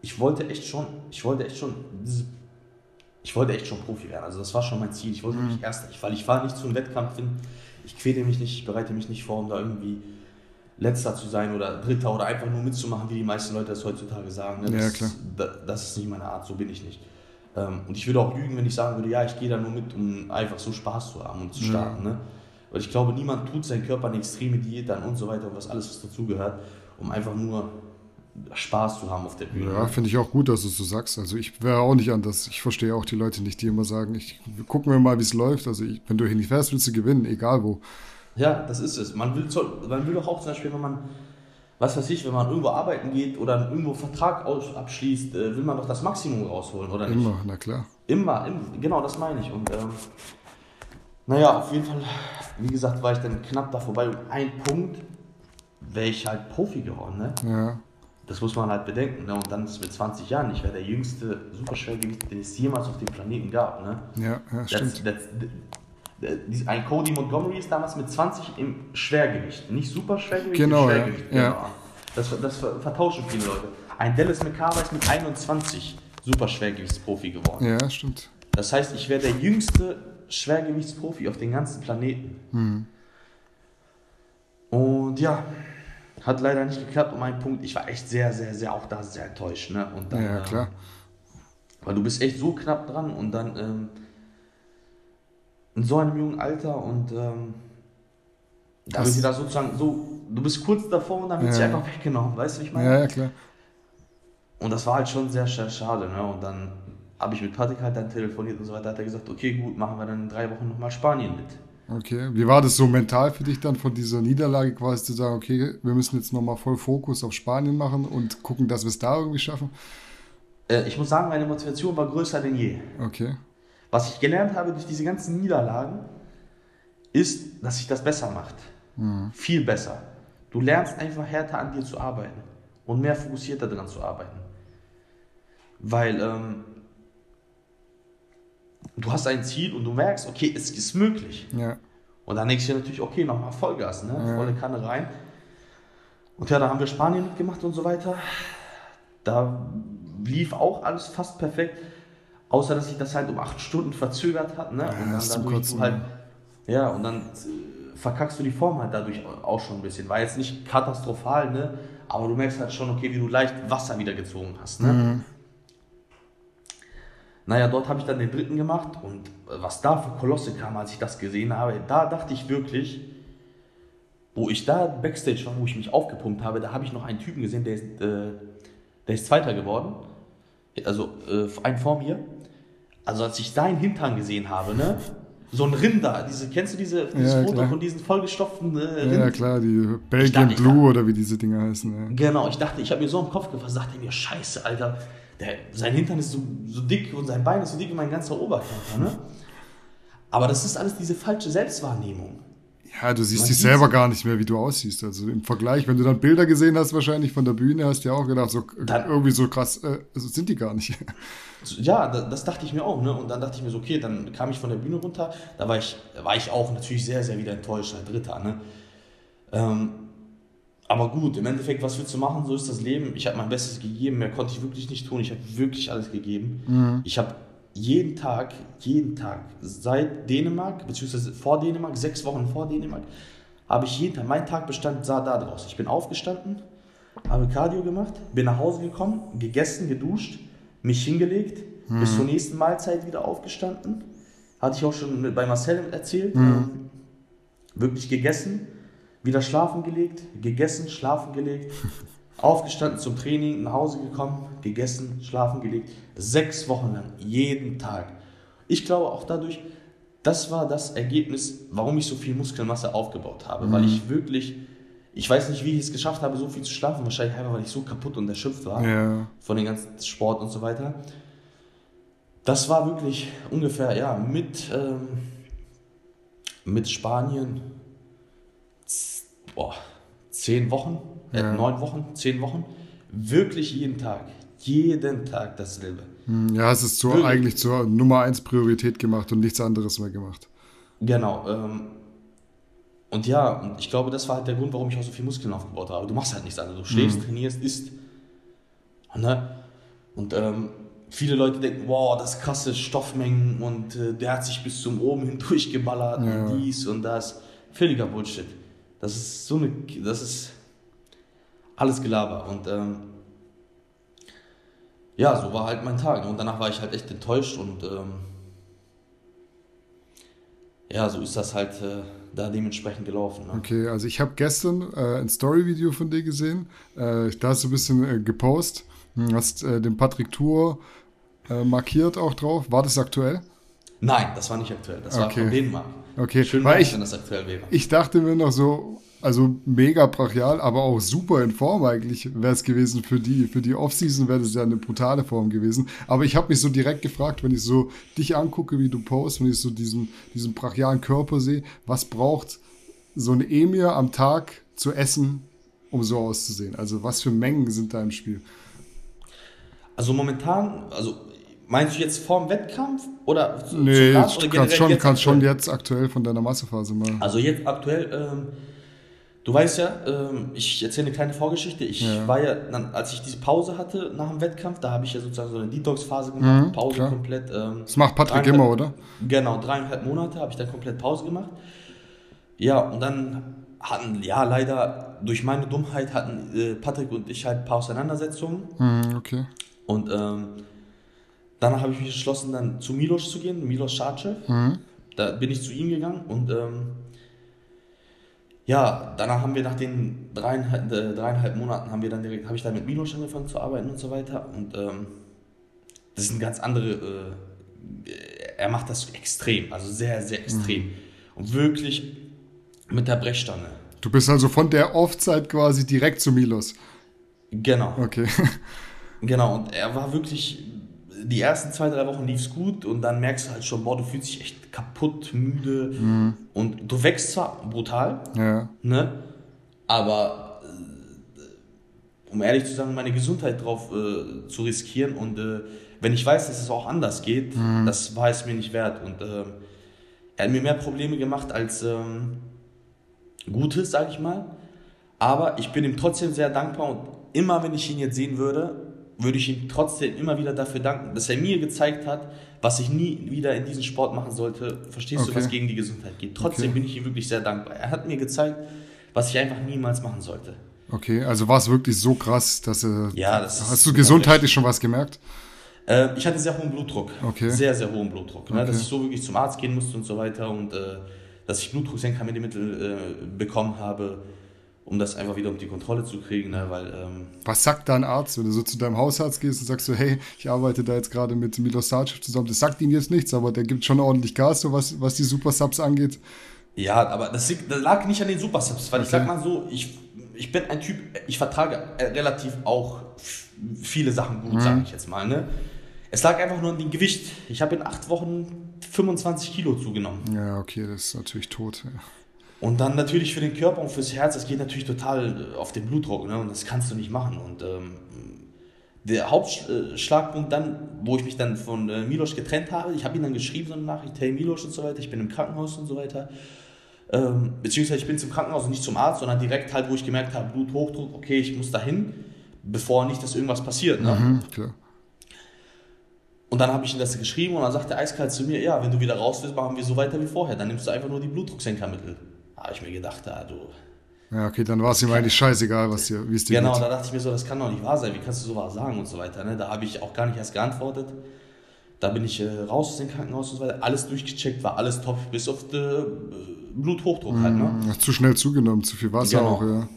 ich wollte echt schon, ich wollte echt schon, ich wollte echt schon Profi werden. Also das war schon mein Ziel. Ich wollte wirklich Erster, ich, weil ich fahre nicht zu einem Wettkampf hin. Ich quäle mich nicht, ich bereite mich nicht vor, um da irgendwie Letzter zu sein oder Dritter oder einfach nur mitzumachen, wie die meisten Leute das heutzutage sagen. Ne? Ja, Das, klar. Da, das ist nicht meine Art, so bin ich nicht. Ähm, und ich würde auch lügen, wenn ich sagen würde, ja, ich gehe da nur mit, um einfach so Spaß zu haben und zu starten. Ne? Weil ich glaube, niemand tut seinen Körper eine extreme Diät an und so weiter und was alles, was dazugehört, um einfach nur Spaß zu haben auf der Bühne. Ja, finde ich auch gut, dass du es so sagst. Also ich wäre auch nicht anders. Ich verstehe auch die Leute nicht, die immer sagen, ich gucken wir mal, wie es läuft. Also ich, wenn du hier nicht fährst, willst du gewinnen, egal wo. Ja, das ist es. Man will, man will doch auch zum Beispiel, wenn man, was weiß ich, wenn man irgendwo arbeiten geht oder irgendwo einen Vertrag abschließt, äh, will man doch das Maximum rausholen, oder nicht? Immer, na klar. Immer, im- genau, das meine ich. Und ähm, naja, auf jeden Fall, wie gesagt, war ich dann knapp da vorbei. Und ein Punkt wäre ich halt Profi geworden, ne? Ja, Das muss man halt bedenken. Ne? Und dann ist mit 20 Jahren, ich wäre der jüngste Superschwergewicht, den es jemals auf dem Planeten gab. Ne? ja, ja Das, stimmt. dies- ein Cody Montgomery ist damals mit 20 im Schwergewicht. Nicht Superschwergewicht, Genau, im ja. Schwergewicht. Ja. Genau. Das, das ver- vertauschen viele Leute. Ein Dallas McCarver ist mit 21 Superschwergewichtsprofi geworden. Ja, stimmt. Das heißt, ich wäre der jüngste Schwergewichtsprofi auf dem ganzen Planeten. Hm. Und ja, hat leider nicht geklappt um einen Punkt. Ich war echt sehr, sehr, sehr auch da sehr enttäuscht. Ne? Und dann, Ja, äh, klar. Weil du bist echt so knapp dran und dann ähm, in so einem jungen Alter und ähm, da Das- wird dir das sozusagen so, du bist kurz davor und dann wird Ja. sie einfach weggenommen, weißt du, wie ich meine? Ja, ja, klar. Und das war halt schon sehr, sehr schade. Ne? Und dann habe ich mit Patrick halt dann telefoniert und so weiter. Hat er gesagt, okay, gut, machen wir dann in drei Wochen nochmal Spanien mit. Okay. Wie war das so mental für dich dann von dieser Niederlage quasi zu sagen, okay, wir müssen jetzt nochmal voll Fokus auf Spanien machen und gucken, dass wir es da irgendwie schaffen? Äh, ich muss sagen, meine Motivation war größer denn je. Okay. Was ich gelernt habe durch diese ganzen Niederlagen, ist, dass sich das besser macht. Viel besser. Du lernst einfach härter an dir zu arbeiten und mehr fokussierter daran zu arbeiten. Weil ähm, du hast ein Ziel und du merkst, okay, es ist möglich. Ja. Und dann denkst du dir natürlich, okay, nochmal Vollgas, ne? Ja. volle Kanne rein. Und ja, da haben wir Spanien mitgemacht und so weiter. Da lief auch alles fast perfekt. Außer, dass sich das halt um acht Stunden verzögert hat. Ne? und dann dadurch du halt, ja, und dann äh, verkackst du die Form halt dadurch auch schon ein bisschen. War jetzt nicht katastrophal, ne? aber du merkst halt schon, okay, wie du leicht Wasser wieder gezogen hast. Ne? Naja, dort habe ich dann den dritten gemacht und äh, was da für Kolosse kam, als ich das gesehen habe, da dachte ich wirklich, wo ich da Backstage war, wo ich mich aufgepumpt habe, da habe ich noch einen Typen gesehen, der ist, äh, der ist Zweiter geworden. Also äh, ein vor mir. Also als ich seinen Hintern gesehen habe, ne? So ein Rinder, diese, kennst du diese, dieses Ja, Foto klar. von diesen vollgestopften äh, Ja, Rind? klar, die Belgian dachte, Blue oder wie diese Dinger heißen. Ja. Genau, ich dachte, ich habe mir so im Kopf gefasst, dachte mir, scheiße, Alter, der, sein Hintern ist so, so dick und sein Bein ist so dick wie mein ganzer Oberkörper, ne? Aber das ist alles diese falsche Selbstwahrnehmung. Ja, du siehst dich selber gar nicht mehr, wie du aussiehst. Also im Vergleich, wenn du dann Bilder gesehen hast, wahrscheinlich von der Bühne, hast du ja auch gedacht, so dann, irgendwie so krass, äh, also sind die gar nicht. Ja, das dachte ich mir auch, ne? Und dann dachte ich mir so, okay, dann kam ich von der Bühne runter, da war ich, war ich auch natürlich sehr, sehr wieder enttäuscht, ein Dritter, ne? Ähm, aber gut, im Endeffekt, was willst du machen? So ist das Leben. Ich habe mein Bestes gegeben, mehr konnte ich wirklich nicht tun. Ich habe wirklich alles gegeben. Mhm. Ich habe jeden Tag, jeden Tag, seit Dänemark, beziehungsweise vor Dänemark, sechs Wochen vor Dänemark, habe ich jeden Tag, mein Tag bestand, sah da draus. Ich bin aufgestanden, habe Cardio gemacht, bin nach Hause gekommen, gegessen, geduscht, mich hingelegt, mhm. bis zur nächsten Mahlzeit wieder aufgestanden. Hatte ich auch schon bei Marcel erzählt. Mhm. Wirklich gegessen, wieder schlafen gelegt, gegessen, schlafen gelegt, aufgestanden zum Training, nach Hause gekommen, gegessen, schlafen gelegt. Sechs Wochen lang, jeden Tag. Ich glaube auch dadurch, das war das Ergebnis, warum ich so viel Muskelmasse aufgebaut habe. Mhm. Weil ich wirklich, ich weiß nicht, wie ich es geschafft habe, so viel zu schlafen. Wahrscheinlich einfach, weil ich so kaputt und erschöpft war ja. von dem ganzen Sport und so weiter. Das war wirklich ungefähr, ja, mit, ähm, mit Spanien, boah, zehn Wochen, ja. neun Wochen, zehn Wochen, wirklich jeden Tag, jeden Tag dasselbe. Hm, ja, es ist zur, eigentlich zur Nummer eins Priorität gemacht und nichts anderes mehr gemacht. Genau. Ähm, und ja, ich glaube, das war halt der Grund, warum ich auch so viel Muskeln aufgebaut habe. Du machst halt nichts anderes. Du schläfst, mhm. trainierst, isst. Ne? Und ähm, viele Leute denken, wow, das krasse Stoffmengen und äh, der hat sich bis zum oben hin durchgeballert ja. und dies und das. Völliger Bullshit. Das ist so eine, das ist alles Gelaber. Und ähm, ja, so war halt mein Tag. Und danach war ich halt echt enttäuscht und ähm, ja, so ist das halt äh, da dementsprechend gelaufen. Ne? Okay, also ich habe gestern äh, ein Story-Video von dir gesehen. Äh, da hast du ein bisschen äh, gepostet. Hm, hast äh, den Patrick Tour äh, markiert auch drauf. War das aktuell? Nein, das war nicht aktuell. Das okay. war von Dänemark. Okay, Schön weil ich, wenn das aktuell wäre. Ich dachte mir noch so, also mega brachial, aber auch super in Form eigentlich wäre es gewesen für die, für die Offseason wäre das ja eine brutale Form gewesen. Aber ich habe mich so direkt gefragt, wenn ich so dich angucke, wie du post, wenn ich so diesen, diesen brachialen Körper sehe, was braucht so ein Emir am Tag zu essen, um so auszusehen? Also was für Mengen sind da im Spiel? Also momentan, also Meinst du jetzt vorm Wettkampf oder zu, nee, oder kannst schon, jetzt kannst schon jetzt aktuell von deiner Massephase mal. Also jetzt aktuell, ähm, du weißt ja, ähm, ich erzähle eine kleine Vorgeschichte. Ich ja. war ja, als ich diese Pause hatte nach dem Wettkampf, da habe ich ja sozusagen so eine Detox-Phase gemacht, mhm, Pause klar. komplett. Ähm, das macht Patrick immer, oder? Genau, dreieinhalb Monate habe ich dann komplett Pause gemacht. Ja, und dann hatten, ja, leider durch meine Dummheit hatten äh, Patrick und ich halt ein paar Auseinandersetzungen. Mhm, okay. Und ähm, Danach habe ich mich entschlossen, dann zu Milos zu gehen, Milos Schadschew. Mhm. Da bin ich zu ihm gegangen und ähm, ja, danach haben wir nach den dreieinhalb, äh, dreieinhalb Monaten haben wir dann direkt, habe ich dann mit Milos angefangen zu arbeiten und so weiter. Und ähm, das ist ein ganz andere, äh, er macht das extrem, also sehr, sehr extrem. Mhm. Und wirklich mit der Brechstange. Du bist also von der Off-Zeit quasi direkt zu Milos. Genau. Okay. Genau, und er war wirklich die ersten zwei, drei Wochen lief es gut und dann merkst du halt schon, boah, du fühlst dich echt kaputt, müde mhm. und du wächst zwar brutal, ja. ne? aber äh, um ehrlich zu sagen, meine Gesundheit drauf äh, zu riskieren und äh, wenn ich weiß, dass es auch anders geht, mhm. das war es mir nicht wert und äh, er hat mir mehr Probleme gemacht als ähm, Gutes, sag ich mal, aber ich bin ihm trotzdem sehr dankbar und immer wenn ich ihn jetzt sehen würde, würde ich ihm trotzdem immer wieder dafür danken, dass er mir gezeigt hat, was ich nie wieder in diesem Sport machen sollte. Verstehst okay. du, was gegen die Gesundheit geht? Trotzdem okay. bin ich ihm wirklich sehr dankbar. Er hat mir gezeigt, was ich einfach niemals machen sollte. Okay, also war es wirklich so krass, dass er. Ja, das Hast du gesundheitlich schon was gemerkt? Äh, ich hatte sehr hohen Blutdruck. Okay. Sehr, sehr hohen Blutdruck. Ne? Dass ich so wirklich zum Arzt gehen musste und so weiter und äh, dass ich Blutdrucksenkermittel äh, bekommen habe um das einfach wieder unter die Kontrolle zu kriegen. Ne? Weil, ähm Was sagt dein Arzt, wenn du so zu deinem Hausarzt gehst und sagst so, hey, ich arbeite da jetzt gerade mit Milos Sarcev zusammen. Das sagt ihm jetzt nichts, aber der gibt schon ordentlich Gas, so was, was die Super Subs angeht. Ja, aber das, das lag nicht an den Super Subs, weil okay. ich sag mal so, ich, ich bin ein Typ, ich vertrage äh, relativ auch viele Sachen gut, mhm. sage ich jetzt mal. Ne? Es lag einfach nur an dem Gewicht. Ich habe in acht Wochen 25 Kilo zugenommen. Ja, okay, das ist natürlich tot. Ja. Und dann natürlich für den Körper und fürs Herz, das geht natürlich total auf den Blutdruck, ne? Und das kannst du nicht machen. Und ähm, der Hauptschlagpunkt dann, wo ich mich dann von äh, Milos getrennt habe, ich habe ihn dann geschrieben, so eine Nachricht, hey Milos und so weiter, ich bin im Krankenhaus und so weiter. Ähm, beziehungsweise ich bin zum Krankenhaus und nicht zum Arzt, sondern direkt halt, wo ich gemerkt habe, Bluthochdruck, okay, ich muss dahin, bevor nicht, dass irgendwas passiert. Ne? Mhm, klar. Und dann habe ich ihm das geschrieben und dann sagt er eiskalt zu mir, ja, wenn du wieder raus willst, machen wir so weiter wie vorher, dann nimmst du einfach nur die Blutdrucksenkermittel. Da habe ich mir gedacht, ah, du ja, okay, dann war es ihm eigentlich scheißegal, was dir, wie es dir Genau, geht. da dachte ich mir so, das kann doch nicht wahr sein, wie kannst du sowas sagen und so weiter. Ne? Da habe ich auch gar nicht erst geantwortet. Da bin ich äh, raus aus dem Krankenhaus und so weiter, alles durchgecheckt, war alles top, bis auf den äh, Bluthochdruck halt. Ne? Mhm, zu schnell zugenommen, zu viel Wasser genau. auch, ja.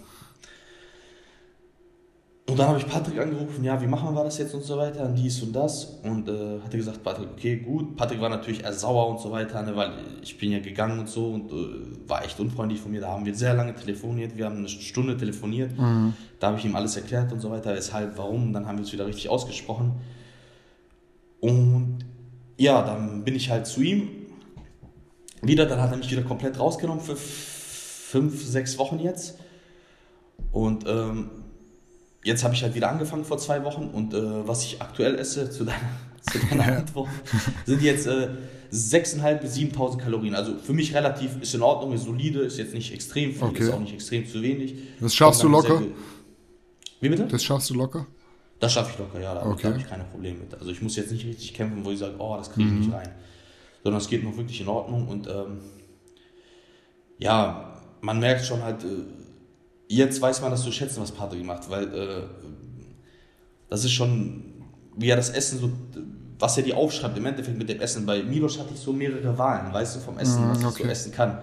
Und dann habe ich Patrick angerufen, ja, wie machen wir das jetzt und so weiter, und dies und das. Und äh, hatte gesagt, Patrick, okay, gut. Patrick war natürlich eher sauer und so weiter, ne, weil ich bin ja gegangen und so und äh, war echt unfreundlich von mir. Da haben wir sehr lange telefoniert, wir haben eine Stunde telefoniert. Mhm. Da habe ich ihm alles erklärt und so weiter, weshalb, warum. Dann haben wir uns wieder richtig ausgesprochen. Und ja, dann bin ich halt zu ihm wieder. Dann hat er mich wieder komplett rausgenommen für fünf, sechs Wochen jetzt. Und ähm, jetzt habe ich halt wieder angefangen vor zwei Wochen und äh, was ich aktuell esse, zu deiner, zu deiner Antwort, sind jetzt äh, 6.500 bis 7.000 Kalorien. Also für mich relativ, ist in Ordnung, ist solide, ist jetzt nicht extrem viel, okay. ist auch nicht extrem zu wenig. Das schaffst du locker? Wie bitte? Das schaffst du locker? Das schaffe ich locker, ja, da okay. habe ich keine Probleme mit. Also ich muss jetzt nicht richtig kämpfen, wo ich sage, oh, das kriege ich mhm. nicht rein. Sondern es geht noch wirklich in Ordnung und ähm, ja, man merkt schon halt, äh, jetzt weiß man das zu schätzen, was Patrick macht, weil äh, das ist schon, wie er das Essen so, was er dir aufschreibt, im Endeffekt mit dem Essen. Bei Milos hatte ich so mehrere Wahlen, weißt du, vom Essen, mm, was okay. ich so essen kann.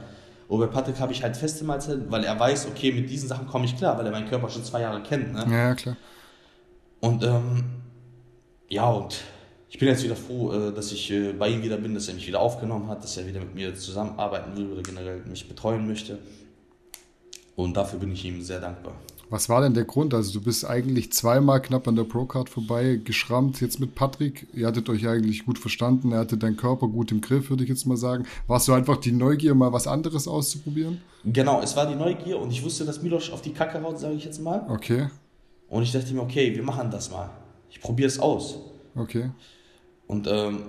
Und bei Patrick habe ich halt feste Mahlzeiten, weil er weiß, okay, mit diesen Sachen komme ich klar, weil er meinen Körper schon zwei Jahre kennt. Ne? Ja, klar. Und ähm, ja, und ich bin jetzt wieder froh, äh, dass ich äh, bei ihm wieder bin, dass er mich wieder aufgenommen hat, dass er wieder mit mir zusammenarbeiten will oder generell mich betreuen möchte. Und dafür bin ich ihm sehr dankbar. Was war denn der Grund? Also du bist eigentlich zweimal knapp an der Procard vorbei geschrammt jetzt mit Patrick. Ihr hattet euch eigentlich gut verstanden. Er hatte deinen Körper gut im Griff, würde ich jetzt mal sagen. Warst du einfach die Neugier, mal was anderes auszuprobieren? Genau, es war die Neugier und ich wusste, dass Milos auf die Kacke haut, sage ich jetzt mal. Okay. Und ich dachte mir, okay, wir machen das mal. Ich probiere es aus. Okay. Und ähm,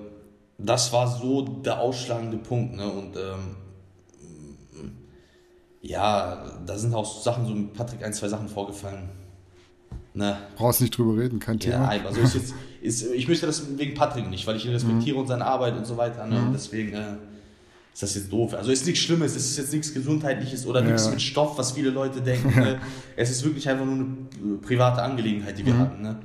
das war so der ausschlagende Punkt. Ne? Und ähm, ja, da sind auch Sachen, so mit Patrick ein, zwei Sachen vorgefallen. Ne? Brauchst nicht drüber reden, kein Thema. Ja, also ist jetzt, ist, ich möchte das wegen Patrick nicht, weil ich ihn respektiere mhm. und seine Arbeit und so weiter. Ne? Mhm. Und deswegen äh, ist das jetzt doof. Also ist nichts Schlimmes, es ist jetzt nichts Gesundheitliches oder ja. nichts mit Stoff, was viele Leute denken. ne? Es ist wirklich einfach nur eine private Angelegenheit, die wir mhm. hatten. Ne?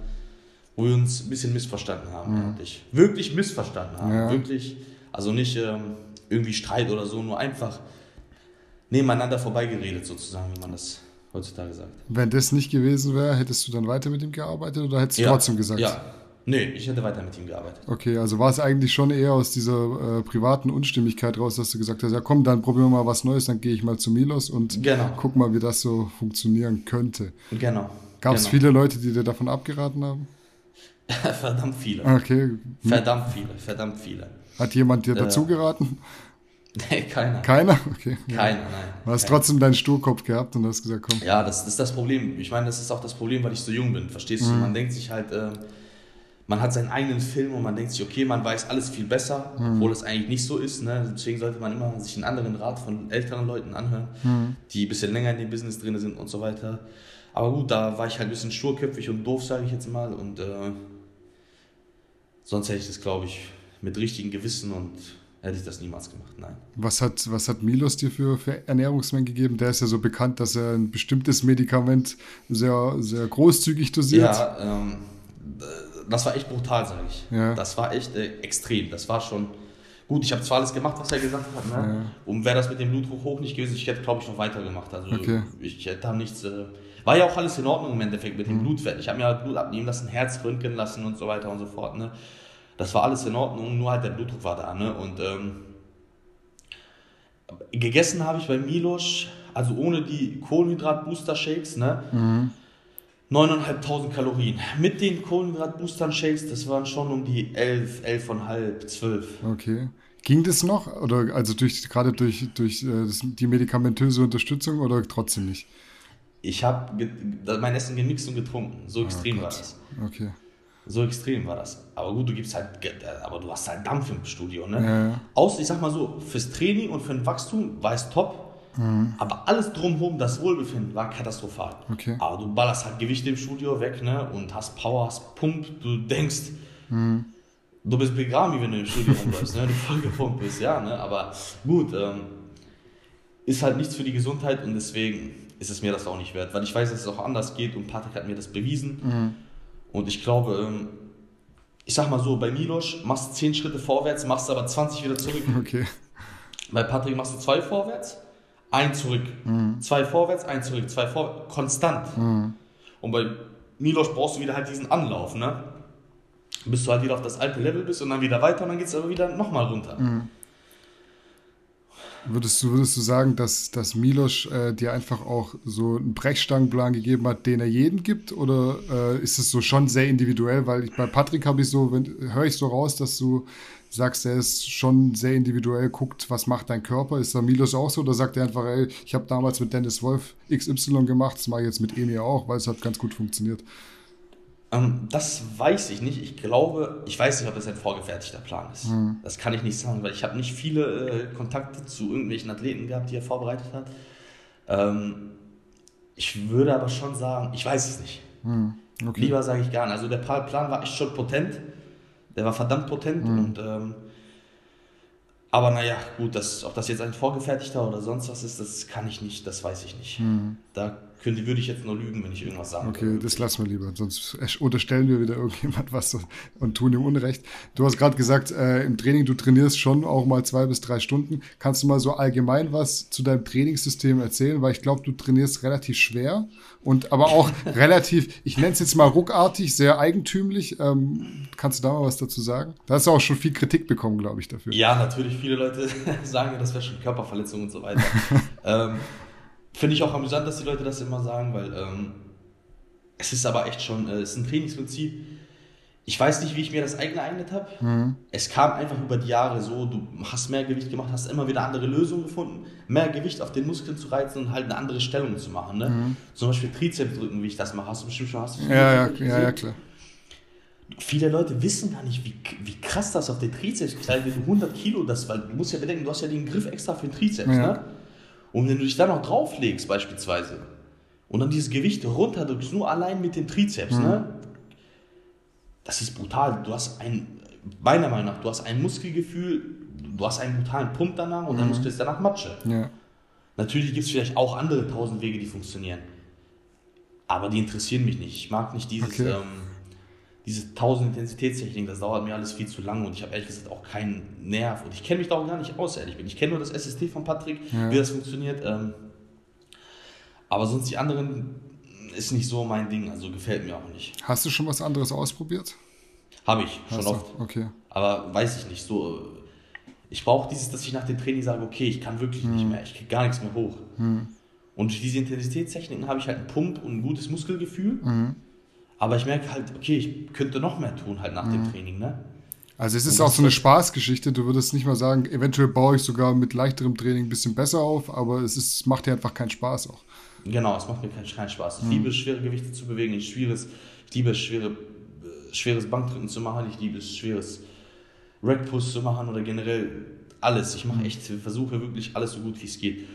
Wo wir uns ein bisschen missverstanden haben. Mhm. Wirklich. wirklich missverstanden haben. Ja. Wirklich. Also nicht ähm, irgendwie Streit oder so, nur einfach nebeneinander vorbeigeredet, sozusagen, wie man das heutzutage sagt. Wenn das nicht gewesen wäre, hättest du dann weiter mit ihm gearbeitet oder hättest du ja, trotzdem gesagt? Ja, nee, ich hätte weiter mit ihm gearbeitet. Okay, also war es eigentlich schon eher aus dieser äh, privaten Unstimmigkeit raus, dass du gesagt hast, ja komm, dann probieren wir mal was Neues, dann gehe ich mal zu Milos und genau. guck mal, wie das so funktionieren könnte. Genau. Gab es genau. viele Leute, die dir davon abgeraten haben? verdammt viele. Okay. Verdammt viele, verdammt viele. Hat jemand dir äh, dazu geraten? Nee, keiner. Keiner? Okay. Keiner, nein. Du hast keiner. trotzdem deinen Sturkopf gehabt und hast gesagt, komm. Ja, das, das ist das Problem. Ich meine, das ist auch das Problem, weil ich so jung bin. Verstehst mhm. du? Man denkt sich halt, äh, man hat seinen eigenen Film und man denkt sich, okay, man weiß alles viel besser, mhm. obwohl es eigentlich nicht so ist. Ne? Deswegen sollte man immer sich einen anderen Rat von älteren Leuten anhören, mhm. die ein bisschen länger in dem Business drin sind und so weiter. Aber gut, da war ich halt ein bisschen sturköpfig und doof, sage ich jetzt mal. Und äh, sonst hätte ich das, glaube ich, mit richtigem Gewissen und hätte ich das niemals gemacht, nein. Was hat, was hat Milos dir für, für Ernährungsmengen gegeben? Der ist ja so bekannt, dass er ein bestimmtes Medikament sehr, sehr großzügig dosiert. Ja, ähm, das war echt brutal, sage ich. Ja. Das war echt äh, extrem. Das war schon gut. Ich habe zwar alles gemacht, was er gesagt hat, ne? Ja. und wäre das mit dem Blutdruck hoch nicht gewesen, ich hätte, glaube ich, noch weitergemacht. Also okay. ich hätte da nichts. Äh, war ja auch alles in Ordnung im Endeffekt mit dem mhm. Blutwert. Ich habe mir halt Blut abnehmen lassen, Herz röntgen lassen und so weiter und so fort. Ne? Das war alles in Ordnung, nur halt der Blutdruck war da. Ne? Und ähm, gegessen habe ich bei Milos, also ohne die Kohlenhydrat-Booster-Shakes, ne? Mhm. 9.500 Kalorien. Mit den Kohlenhydrat-Boostern-Shakes, das waren schon um die 11, 11,5, 12. Okay. Ging das noch? Oder also durch gerade durch, durch äh, die medikamentöse Unterstützung oder trotzdem nicht? Ich habe mein Essen gemixt und getrunken. So ah, extrem oh war das. Okay. So extrem war das. Aber gut, du gibst halt, aber du hast halt Dampf im Studio, ne? Ja. Aus, ich sag mal so, fürs Training und für ein Wachstum war es top. Mhm. Aber alles drumherum, das Wohlbefinden war katastrophal. Okay. Aber du ballerst halt Gewicht im Studio weg, ne? Und hast Power, hast Pump. Du denkst, mhm. du bist Begami, wenn du im Studio rumläufst, ne? Du voll gepumpt bist, ja, ne? Aber gut, ähm, ist halt nichts für die Gesundheit und deswegen ist es mir das auch nicht wert. Weil ich weiß, dass es auch anders geht und Patrick hat mir das bewiesen. Mhm und ich glaube, ähm, ich sag mal so, bei Milos machst du 10 Schritte vorwärts, machst aber 20 wieder zurück. Okay. Bei Patrick machst du zwei vorwärts, ein zurück. Mhm. Zwei vorwärts, ein zurück, zwei vorwärts, konstant. Mhm. Und bei Milos brauchst du wieder halt diesen Anlauf, ne? Bis du halt wieder auf das alte Level bist und dann wieder weiter und dann geht es aber wieder nochmal runter. Mhm. Würdest du, würdest du sagen, dass, dass Milos äh, dir einfach auch so einen Brechstangenplan gegeben hat, den er jeden gibt? Oder äh, ist es so schon sehr individuell? Weil ich, bei Patrick habe ich so, höre ich so raus, dass du sagst, er ist schon sehr individuell, guckt, was macht dein Körper. Ist da Milos auch so? Oder sagt er einfach, ey, ich habe damals mit Dennis Wolf XY gemacht, das mache ich jetzt mit Emir auch, weil es hat ganz gut funktioniert? Ähm, das weiß ich nicht. Ich glaube, ich weiß nicht, ob das ein vorgefertigter Plan ist. Mhm. Das kann ich nicht sagen, weil ich habe nicht viele äh, Kontakte zu irgendwelchen Athleten gehabt, die er vorbereitet hat. Ähm, ich würde aber schon sagen, ich weiß es nicht. Mhm. Okay. Lieber sage ich gar nicht. Also der Plan war echt schon potent. Der war verdammt potent mhm. und ähm, aber naja, gut, das, ob das jetzt ein vorgefertigter oder sonst was ist, das kann ich nicht, das weiß ich nicht. Mhm. Da könnte, würde ich jetzt nur lügen, wenn ich irgendwas sage. Okay, würde. das lassen wir lieber, sonst unterstellen wir wieder irgendjemand was und tun ihm Unrecht. Du hast gerade gesagt, äh, im Training, du trainierst schon auch mal zwei bis drei Stunden. Kannst du mal so allgemein was zu deinem Trainingssystem erzählen? Weil ich glaube, du trainierst relativ schwer und aber auch relativ, ich nenne es jetzt mal ruckartig, sehr eigentümlich. Ähm, kannst du da mal was dazu sagen? Da hast du auch schon viel Kritik bekommen, glaube ich, dafür. Ja, natürlich. Viele Leute sagen, das wäre schon Körperverletzung und so weiter. ähm, Finde ich auch amüsant, dass die Leute das immer sagen, weil ähm, es ist aber echt schon, äh, es ist ein Trainingsprinzip. Ich weiß nicht, wie ich mir das eingeeignet habe. Mhm. Es kam einfach über die Jahre so, du hast mehr Gewicht gemacht, hast immer wieder andere Lösungen gefunden, mehr Gewicht auf den Muskeln zu reizen und halt eine andere Stellung zu machen. Ne? Mhm. Zum Beispiel Trizeps drücken, wie ich das mache. Hast du bestimmt schon hast du ja, ja, ja, ja, klar. Viele Leute wissen gar nicht, wie, wie krass das auf den Trizeps ist. Wenn du 100 Kilo das, weil du musst ja bedenken, du hast ja den Griff extra für den Trizeps. Ja. Ne? Und wenn du dich dann noch drauflegst, beispielsweise, und dann dieses Gewicht runterdrückst, nur allein mit dem Trizeps, mhm. ne? Das ist brutal. Du hast ein, meiner Meinung nach, du hast ein Muskelgefühl, du hast einen brutalen Pump danach und mhm. dein Muskel ist danach Matsche. Ja. Natürlich gibt es vielleicht auch andere tausend Wege, die funktionieren. Aber die interessieren mich nicht. Ich mag nicht dieses. Okay. Ähm, diese 1000 Intensitätstechniken, das dauert mir alles viel zu lange und ich habe ehrlich gesagt auch keinen Nerv und ich kenne mich da auch gar nicht aus, ehrlich bin. Ich kenne nur das SST von Patrick, ja. wie das funktioniert. Ähm, aber sonst die anderen ist nicht so mein Ding, also gefällt mir auch nicht. Hast du schon was anderes ausprobiert? Habe ich, schon Hast oft. Du? Okay. Aber weiß ich nicht, so. Ich brauche dieses, dass ich nach dem Training sage, okay, ich kann wirklich hm. nicht mehr, ich kriege gar nichts mehr hoch. Hm. Und durch diese Intensitätstechniken habe ich halt einen Pump und ein gutes Muskelgefühl. Hm aber ich merke halt, okay, ich könnte noch mehr tun halt nach mhm. dem Training, ne? Also es ist auch so eine Spaßgeschichte. Du würdest nicht mal sagen, eventuell baue ich sogar mit leichterem Training ein bisschen besser auf, aber es ist, macht dir einfach keinen Spaß auch. Genau, es macht mir keinen Spaß. Ich mhm. liebe es, schwere Gewichte zu bewegen. Ich, schweres, ich liebe es, schwere, schweres Bankdrücken zu machen. Ich liebe es, schweres Rackpush zu machen oder generell alles. Ich mache mhm. echt, versuche wirklich alles so gut wie es geht.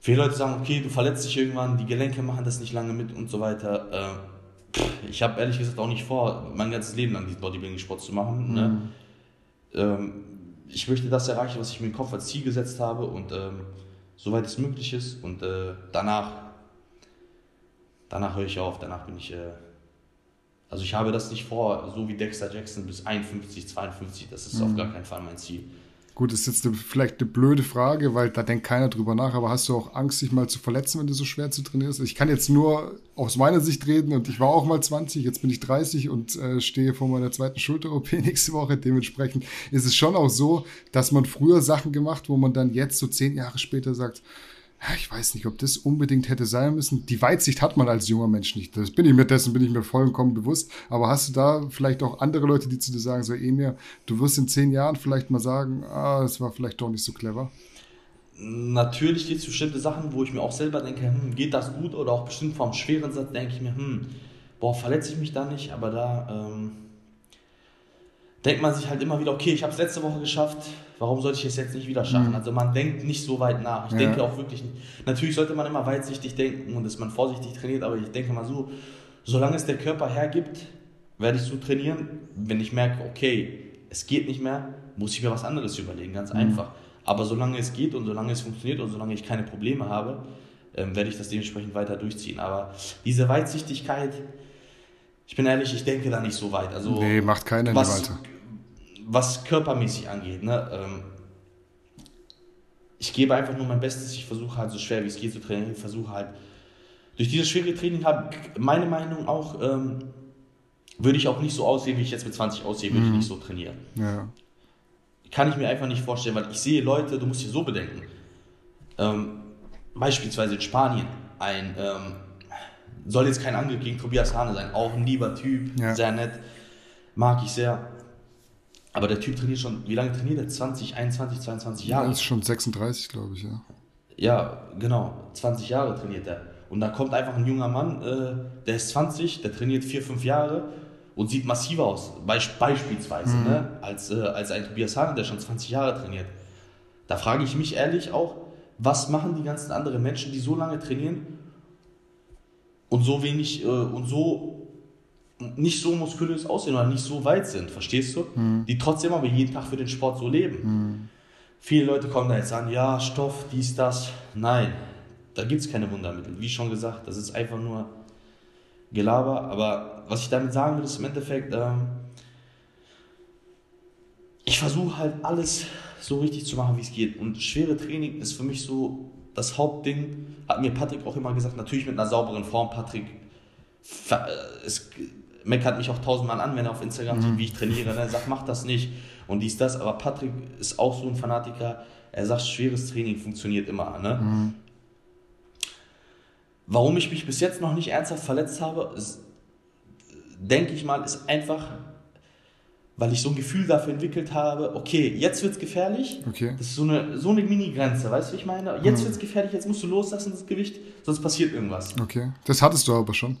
Viele Leute sagen, okay, du verletzt dich irgendwann, die Gelenke machen das nicht lange mit und so weiter. Ich habe ehrlich gesagt auch nicht vor, mein ganzes Leben lang diesen Bodybuilding-Sport zu machen. Ne? Mhm. Ne? Ähm, ich möchte das erreichen, was ich mir im Kopf als Ziel gesetzt habe und ähm, soweit es möglich ist. Und äh, danach, danach höre ich auf, danach bin ich. Äh, also ich habe das nicht vor, so wie Dexter Jackson bis 51, 52, das ist mhm. auf gar keinen Fall mein Ziel. Gut, das ist jetzt eine, vielleicht eine blöde Frage, weil da denkt keiner drüber nach, aber hast du auch Angst, dich mal zu verletzen, wenn du so schwer zu trainierst? Ich kann jetzt nur aus meiner Sicht reden und ich war auch mal 20, jetzt bin ich 30 und äh, stehe vor meiner zweiten Schulter-OP nächste Woche. Dementsprechend ist es schon auch so, dass man früher Sachen gemacht, wo man dann jetzt so zehn Jahre später sagt, ich weiß nicht, ob das unbedingt hätte sein müssen. Die Weitsicht hat man als junger Mensch nicht. Das bin ich mir dessen bin ich mir vollkommen bewusst. Aber hast du da vielleicht auch andere Leute, die zu dir sagen, so Emir, du wirst in zehn Jahren vielleicht mal sagen, ah, es war vielleicht doch nicht so clever? Natürlich gibt es bestimmte Sachen, wo ich mir auch selber denke, hm, geht das gut? Oder auch bestimmt vom schweren Satz denke ich mir, hm, boah, verletze ich mich da nicht? Aber da ähm, denkt man sich halt immer wieder, okay, ich habe es letzte Woche geschafft, warum sollte ich es jetzt nicht wieder schaffen? Mhm. Also man denkt nicht so weit nach. Ich ja. denke auch wirklich, natürlich sollte man immer weitsichtig denken und dass man vorsichtig trainiert, aber ich denke mal so, solange es der Körper hergibt, werde ich so trainieren. Wenn ich merke, okay, es geht nicht mehr, muss ich mir was anderes überlegen, ganz mhm. einfach. Aber solange es geht und solange es funktioniert und solange ich keine Probleme habe, ähm, werde ich das dementsprechend weiter durchziehen. Aber diese Weitsichtigkeit, ich bin ehrlich, ich denke da nicht so weit. Also, nee, macht keiner was, weiter was körpermäßig angeht, ne, ähm, ich gebe einfach nur mein Bestes, ich versuche halt so schwer wie es geht zu trainieren, ich versuche halt durch dieses schwere Training habe meine Meinung auch, ähm, würde ich auch nicht so aussehen, wie ich jetzt mit 20 aussehe, würde mhm. ich nicht so trainieren. Ja. Kann ich mir einfach nicht vorstellen, weil ich sehe Leute, du musst dir so bedenken, ähm, beispielsweise in Spanien, ein, ähm, soll jetzt kein Angriff gegen Tobias Hane sein, auch ein lieber Typ, ja. sehr nett, mag ich sehr. Aber der Typ trainiert schon, wie lange trainiert er? 20, 21, 22 Jahre? Ja, ist schon 36, glaube ich, ja. Ja, genau. 20 Jahre trainiert er. Und da kommt einfach ein junger Mann, äh, der ist 20, der trainiert 4, 5 Jahre und sieht massiv aus. Beisp beispielsweise, mhm. ne? als, äh, als ein Tobias Hahn, der schon 20 Jahre trainiert. Da frage ich mich ehrlich auch, was machen die ganzen anderen Menschen, die so lange trainieren und so wenig äh, und so nicht so muskulös aussehen oder nicht so weit sind, verstehst du? Mhm. Die trotzdem aber jeden Tag für den Sport so leben. Mhm. Viele Leute kommen da jetzt an, ja, Stoff, dies, das. Nein, da gibt es keine Wundermittel. Wie schon gesagt, das ist einfach nur Gelaber. Aber was ich damit sagen will, ist im Endeffekt, ähm, ich versuche halt alles so richtig zu machen, wie es geht. Und schwere Training ist für mich so das Hauptding. Hat mir Patrick auch immer gesagt, natürlich mit einer sauberen Form. Patrick, äh, es meckert mich auch tausendmal an, wenn er auf Instagram sieht, mhm. wie ich trainiere. Ne? Er sagt, mach das nicht und dies, das. Aber Patrick ist auch so ein Fanatiker. Er sagt, schweres Training funktioniert immer. Ne? Mhm. Warum ich mich bis jetzt noch nicht ernsthaft verletzt habe, ist, denke ich mal, ist einfach, weil ich so ein Gefühl dafür entwickelt habe, okay, jetzt wird es gefährlich. Okay. Das ist so eine, so eine Mini-Grenze, weißt du, wie ich meine? Jetzt mhm. es gefährlich, jetzt musst du loslassen, das Gewicht, sonst passiert irgendwas. Okay, das hattest du aber schon.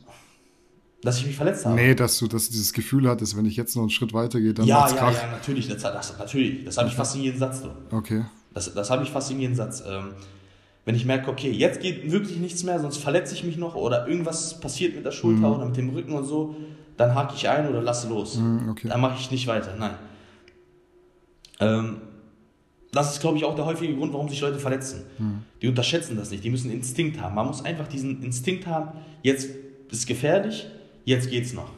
Dass ich mich verletzt habe. Nee, dass du, dass du dieses Gefühl hattest, wenn ich jetzt noch einen Schritt weiter gehe, dann Ja, ja, Krach. ja, natürlich. Das, das, natürlich. Das habe ich fast in jedem Satz. So. Okay. Das, das habe ich fast in jedem Satz. Ähm, wenn ich merke, okay, jetzt geht wirklich nichts mehr, sonst verletze ich mich noch oder irgendwas passiert mit der Schulter mhm. oder mit dem Rücken und so, dann hake ich ein oder lasse los. Mhm, okay. Dann mache ich nicht weiter. Nein. Ähm, das ist, glaube ich, auch der häufige Grund, warum sich Leute verletzen. Mhm. Die unterschätzen das nicht. Die müssen Instinkt haben. Man muss einfach diesen Instinkt haben, jetzt ist es gefährlich, jetzt geht's noch.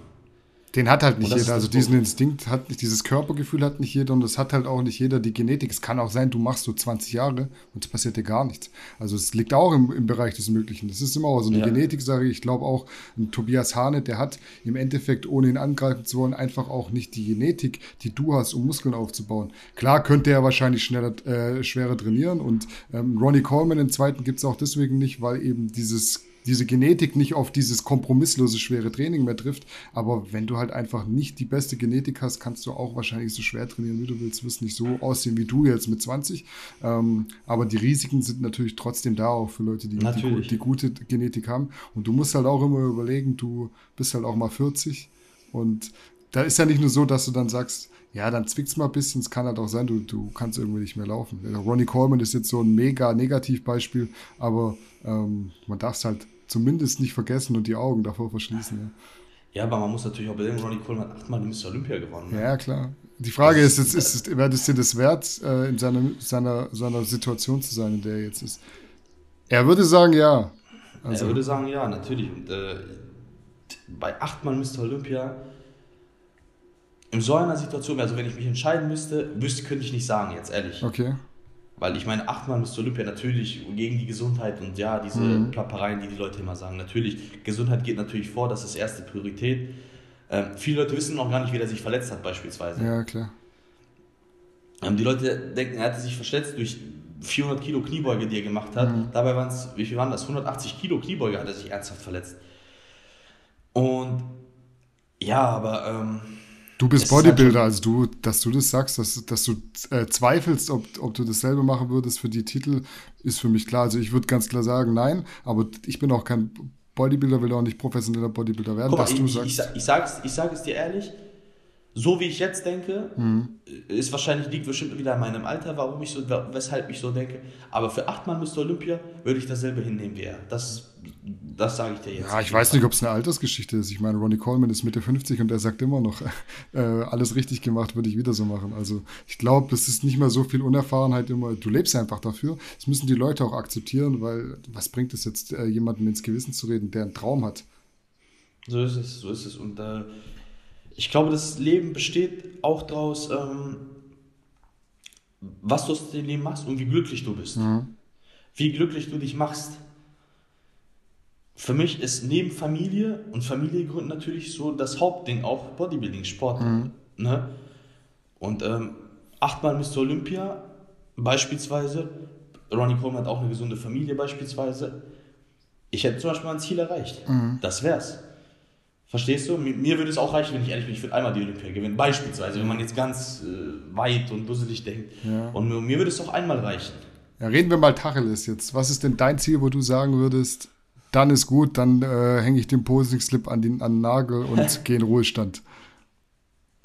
Den hat halt nicht jeder. Also diesen Instinkt hat nicht, dieses Körpergefühl hat nicht jeder und das hat halt auch nicht jeder die Genetik. Es kann auch sein, du machst so 20 Jahre und es passiert dir gar nichts. Also es liegt auch im, im Bereich des Möglichen. Das ist immer auch so eine ja. Genetik-Sache. Ich glaube auch, ein Tobias Hane, der hat im Endeffekt, ohne ihn angreifen zu wollen, einfach auch nicht die Genetik, die du hast, um Muskeln aufzubauen. Klar könnte er wahrscheinlich schneller, äh, schwerer trainieren und ähm, Ronnie Coleman, den zweiten, gibt es auch deswegen nicht, weil eben dieses diese Genetik nicht auf dieses kompromisslose schwere Training mehr trifft. Aber wenn du halt einfach nicht die beste Genetik hast, kannst du auch wahrscheinlich so schwer trainieren, wie du willst. Du wirst nicht so aussehen wie du jetzt mit 20. Ähm, aber die Risiken sind natürlich trotzdem da auch für Leute, die, die, die, gute Genetik haben. Und du musst halt auch immer überlegen, du bist halt auch mal 40. Und da ist ja nicht nur so, dass du dann sagst, ja, dann zwickt's mal ein bisschen. Es kann halt auch sein, du, du kannst irgendwie nicht mehr laufen. Ronnie Coleman ist jetzt so ein mega Negativbeispiel, aber ähm, man darf es halt zumindest nicht vergessen und die Augen davor verschließen. Ja, ja aber man muss natürlich auch bedenken, Ronnie Coleman hat achtmal Mr. Olympia gewonnen. Ne? Ja, klar. Die Frage ist, ist, ist, ist wäre das dir das wert, äh, in seiner, seiner, seiner Situation zu sein, in der er jetzt ist? Er würde sagen, ja. Also. Er würde sagen, ja, natürlich. Und äh, bei achtmal Mr. Olympia, in so einer Situation, also wenn ich mich entscheiden müsste, wüsste, könnte ich nicht sagen, jetzt ehrlich. Okay. Weil ich meine, achtmal Mr. Olympia natürlich gegen die Gesundheit und ja, diese mhm. Plappereien, die die Leute immer sagen. Natürlich, Gesundheit geht natürlich vor, das ist erste Priorität. Ähm, viele Leute wissen noch gar nicht, wie er sich verletzt hat, beispielsweise. Ja, klar. Ähm, die Leute denken, er hatte sich verletzt durch 400 Kilo Kniebeuge, die er gemacht hat. Mhm. Dabei waren es, wie viel waren das? 180 Kilo Kniebeuge hat er sich ernsthaft verletzt. Und ja, aber. Ähm, du bist Bodybuilder, also du, dass du das sagst, dass, dass du äh, zweifelst, ob, ob du dasselbe machen würdest für die Titel, ist für mich klar. Also ich würde ganz klar sagen, nein, aber ich bin auch kein Bodybuilder, will auch nicht professioneller Bodybuilder werden. Guck mal, ich, ich, ich, ich, sag's, ich sage es dir ehrlich, so wie ich jetzt denke, mhm. ist wahrscheinlich liegt bestimmt wieder in meinem Alter, warum ich so, weshalb ich so denke. Aber für achtmal Mr. Olympia würde ich dasselbe hinnehmen wie er. Das, das sage ich dir jetzt. Ja, ich weiß nicht, ob es eine Altersgeschichte ist. Ich meine, Ronnie Coleman ist Mitte 50 und er sagt immer noch, äh, alles richtig gemacht, würde ich wieder so machen. Also ich glaube, es ist nicht mehr so viel Unerfahrenheit immer. Du lebst einfach dafür. Das müssen die Leute auch akzeptieren, weil was bringt es jetzt, äh, jemandem ins Gewissen zu reden, der einen Traum hat? So ist es, so ist es. Und äh, ich glaube, das Leben besteht auch daraus, ähm, was du aus dem Leben machst und wie glücklich du bist. Mhm. Wie glücklich du dich machst. Für mich ist neben Familie und Familiengründen natürlich so das Hauptding auch Bodybuilding, Sport. Mhm. Ne? Und ähm, achtmal Mr. Olympia beispielsweise, Ronnie Coleman hat auch eine gesunde Familie beispielsweise. Ich hätte zum Beispiel mein Ziel erreicht. Mhm. Das wär's. Verstehst du? Mir würde es auch reichen, wenn ich ehrlich bin, ich würde einmal die Olympia gewinnen. Beispielsweise, wenn man jetzt ganz äh, weit und dusselig denkt. Ja. Und mir, mir würde es auch einmal reichen. Ja, reden wir mal Tacheles jetzt. Was ist denn dein Ziel, wo du sagen würdest, dann ist gut, dann äh, hänge ich den Posing-Slip an den, an den Nagel und gehe in Ruhestand?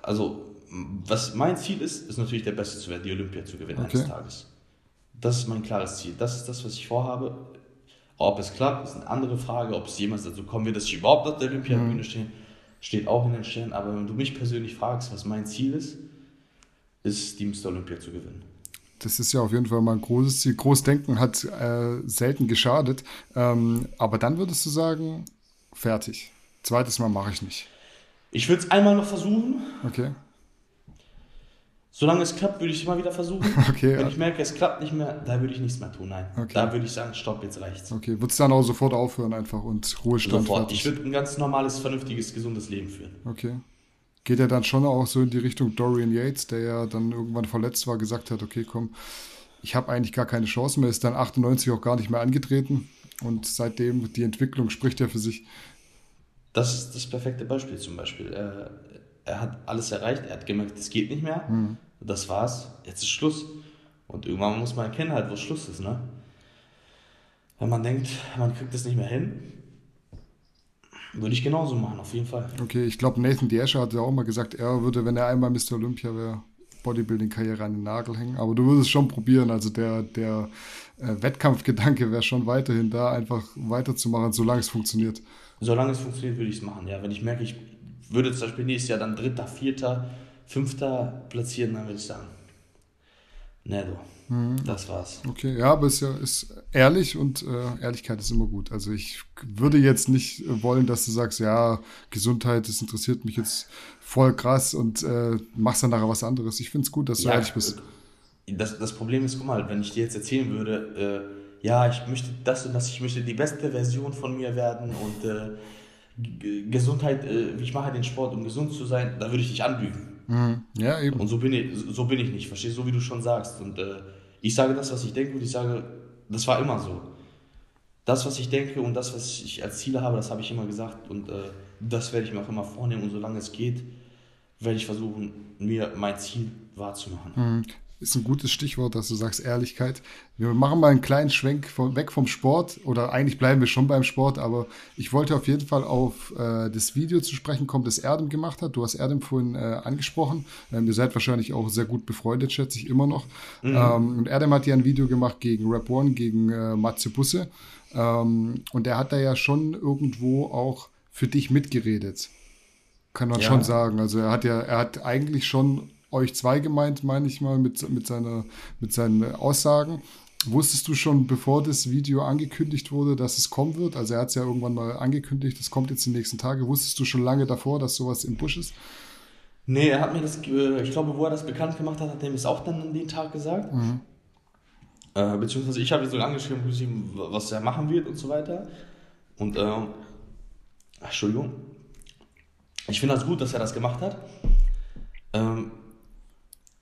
Also, was mein Ziel ist, ist natürlich der Beste zu werden, die Olympia zu gewinnen okay. eines Tages. Das ist mein klares Ziel. Das ist das, was ich vorhabe. Ob es klappt, ist eine andere Frage. Ob es jemals dazu kommen wird, dass ich überhaupt auf der Olympiabühne mhm. stehe, steht auch in den Sternen. Aber wenn du mich persönlich fragst, was mein Ziel ist, ist die Mr. Olympia zu gewinnen. Das ist ja auf jeden Fall mal ein großes Ziel. Großdenken hat äh, selten geschadet. Ähm, aber dann würdest du sagen, fertig. Zweites Mal mache ich nicht. Ich würde es einmal noch versuchen. Okay. Solange es klappt, würde ich es immer wieder versuchen. Okay, Wenn ja. ich merke, es klappt nicht mehr, da würde ich nichts mehr tun. Nein. Okay. Da würde ich sagen, stopp, jetzt reicht's. Okay, würdest du dann auch sofort aufhören einfach und Ruhestand Sofort. Fertig. Ich würde ein ganz normales, vernünftiges, gesundes Leben führen. Okay. Geht er dann schon auch so in die Richtung Dorian Yates, der ja dann irgendwann verletzt war, gesagt hat, okay, komm, ich habe eigentlich gar keine Chance mehr, ist dann 98 auch gar nicht mehr angetreten und seitdem die Entwicklung spricht ja für sich. Das ist das perfekte Beispiel zum Beispiel. Er, hat alles erreicht, er hat gemerkt, es geht nicht mehr. Mhm das war's, jetzt ist Schluss. Und irgendwann muss man erkennen halt, wo Schluss ist, ne? Wenn man denkt, man kriegt es nicht mehr hin, würde ich genauso machen, auf jeden Fall. Okay, ich glaube, Nathan Diescher hat ja auch mal gesagt, er würde, wenn er einmal Mr. Olympia wäre, Bodybuilding-Karriere an den Nagel hängen. Aber du würdest schon probieren. Also der, der äh, Wettkampfgedanke wäre schon weiterhin da, einfach weiterzumachen, solange es funktioniert. Solange es funktioniert, würde ich es machen. Ja, wenn ich merke, ich würde zum Beispiel nächstes Jahr dann Dritter, Vierter Fünfter platzieren, dann würde ich sagen, ne du, mhm. das war's. Okay, ja, aber es ist ja ist ehrlich und äh, Ehrlichkeit ist immer gut. Also ich würde jetzt nicht wollen, dass du sagst, ja, Gesundheit, das interessiert mich jetzt voll krass und äh, machst dann nachher was anderes. Ich finde es gut, dass du ja, ehrlich bist. Das, das Problem ist, guck mal, wenn ich dir jetzt erzählen würde, äh, ja, ich möchte das und das, ich möchte die beste Version von mir werden und äh, Gesundheit, äh, ich mache den Sport, um gesund zu sein, da würde ich dich anlügen. Mhm. Ja, eben. Und so bin ich, so bin ich nicht, verstehst du, so wie du schon sagst. Und äh, ich sage das, was ich denke, und ich sage, das war immer so. Das, was ich denke und das, was ich als Ziele habe, das habe ich immer gesagt. Und äh, das werde ich mir auch immer vornehmen. Und solange es geht, werde ich versuchen, mir mein Ziel wahrzumachen. Mhm ist ein gutes Stichwort, dass du sagst Ehrlichkeit. Wir machen mal einen kleinen Schwenk von, weg vom Sport oder eigentlich bleiben wir schon beim Sport, aber ich wollte auf jeden Fall auf äh, das Video zu sprechen kommen, das Erdem gemacht hat. Du hast Erdem vorhin äh, angesprochen. Ähm, ihr seid wahrscheinlich auch sehr gut befreundet, schätze ich immer noch. Mhm. Ähm, und Erdem hat ja ein Video gemacht gegen Rap One, gegen äh, Matze Busse. Ähm, und er hat da ja schon irgendwo auch für dich mitgeredet. Kann man ja. schon sagen. Also er hat ja, er hat eigentlich schon euch zwei gemeint, meine ich mal, mit, mit, seiner, mit seinen Aussagen. Wusstest du schon, bevor das Video angekündigt wurde, dass es kommen wird? Also er hat es ja irgendwann mal angekündigt, es kommt jetzt die nächsten Tage. Wusstest du schon lange davor, dass sowas im Busch ist? Nee, er hat mir das, ich glaube, wo er das bekannt gemacht hat, hat er mir es auch dann an den Tag gesagt. Mhm. Äh, beziehungsweise ich habe ihn so angeschrieben, was er machen wird und so weiter. Und, ähm, Entschuldigung. Ich finde das gut, dass er das gemacht hat. Ähm,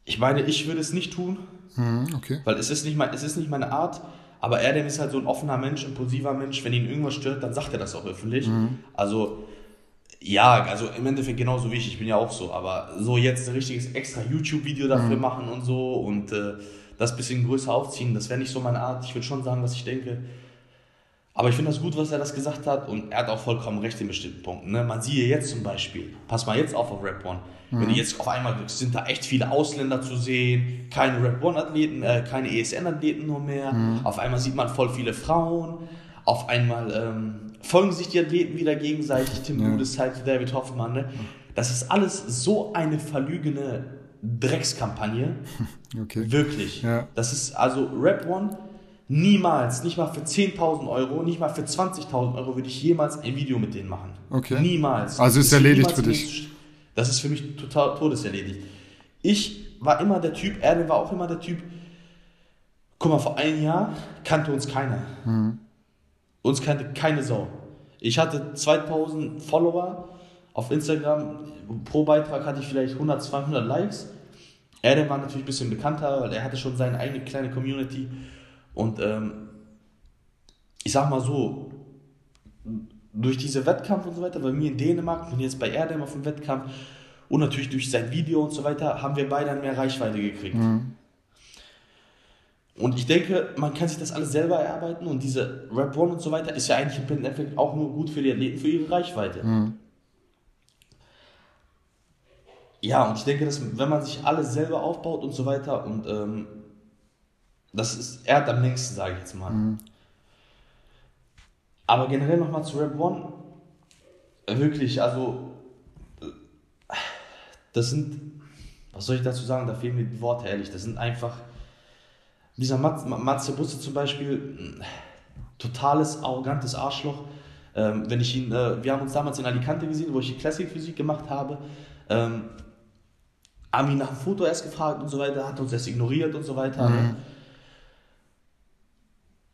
ich meine, ich würde es nicht tun, Mhm, okay. Weil es ist, nicht mein, es ist nicht meine Art, aber Erdem ist halt so ein offener Mensch, impulsiver Mensch. Wenn ihn irgendwas stört, dann sagt er das auch öffentlich. Mhm. Also, ja, also im Endeffekt genauso wie ich. Ich bin ja auch so. Aber so jetzt ein richtiges extra YouTube-Video dafür Mhm. machen und so und äh, das bisschen größer aufziehen, das wäre nicht so meine Art. Ich würde schon sagen, was ich denke. Aber ich finde das gut, was er das gesagt hat und er hat auch vollkommen recht in bestimmten Punkten. Ne? Man sieht jetzt zum Beispiel, pass mal jetzt auf auf Rap One, wenn du jetzt auf einmal guckst, sind da echt viele Ausländer zu sehen, keine Rap One Athleten, äh, keine ESN Athleten nur mehr. Auf einmal sieht man voll viele Frauen. Auf einmal ähm, folgen sich die Athleten wieder gegenseitig. Tim Ja. Gutes halt David Hoffmann. Ne? Das ist alles so eine verlügene Dreckskampagne. Okay. Wirklich. Ja. Das ist also Rap One. Niemals, nicht mal für 10.000 Euro, nicht mal für 20.000 Euro würde ich jemals ein Video mit denen machen. Okay. Niemals. Also ist erledigt für dich. Das ist für mich total todeserledigt. Ich war immer der Typ, Erdem war auch immer der Typ, guck mal, vor einem Jahr kannte uns keiner. Mhm. Uns kannte keine Sau. Ich hatte 2000 Follower auf Instagram. Pro Beitrag hatte ich vielleicht 100, 200 Likes. Erdem war natürlich ein bisschen bekannter, weil er hatte schon seine eigene kleine Community. Und ähm, ich sag mal so, durch diese Wettkampf und so weiter, bei mir in Dänemark, bin jetzt bei Erdem auf dem Wettkampf und natürlich durch sein Video und so weiter, haben wir beide mehr Reichweite gekriegt. Und ich denke, man kann sich das alles selber erarbeiten und diese Rap One und so weiter ist ja eigentlich im Endeffekt auch nur gut für die Athleten, für ihre Reichweite. Ja, und ich denke, dass wenn man sich alles selber aufbaut und so weiter und ähm, das ist, er hat am längsten, sage ich jetzt mal. Aber generell nochmal zu Rap One. Wirklich, also, das sind, was soll ich dazu sagen, da fehlen mir die Worte, ehrlich. Das sind einfach, dieser Mat Matze Busse zum Beispiel, totales, arrogantes Arschloch. Ähm, wenn ich ihn, äh, wir haben uns damals in Alicante gesehen, wo ich die Classic Physik gemacht habe. Ähm, haben ihn nach dem Foto erst gefragt und so weiter, hat uns erst ignoriert und so weiter. Ne?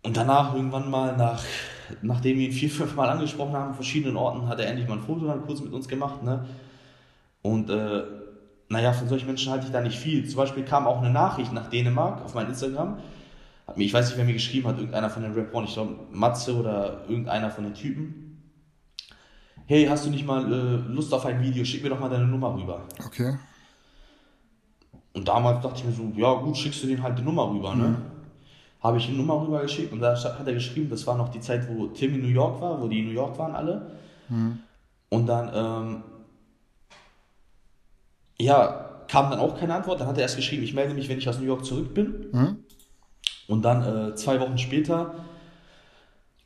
Und danach irgendwann mal, nach, nachdem wir ihn vier, fünf Mal angesprochen haben, an verschiedenen Orten, hat er endlich mal ein Foto dann kurz mit uns gemacht. Ne? Und äh, naja, von solchen Menschen halte ich da nicht viel. Zum Beispiel kam auch eine Nachricht nach Dänemark auf mein Instagram. Hat mir, ich weiß nicht, wer mir geschrieben hat, irgendeiner von den Rap One, ich glaube Matze oder irgendeiner von den Typen. Hey, hast du nicht mal äh, Lust auf ein Video? Schick mir doch mal deine Nummer rüber. Okay. Und damals dachte ich mir so, ja gut, schickst du den halt die Nummer rüber, ne? Habe ich eine Nummer rüber geschickt und da hat er geschrieben, das war noch die Zeit, wo Tim in New York war, wo die in New York waren alle. Und dann, ähm, ja, kam dann auch keine Antwort. Dann hat er erst geschrieben, ich melde mich, wenn ich aus New York zurück bin. Mhm. Und dann äh, zwei Wochen später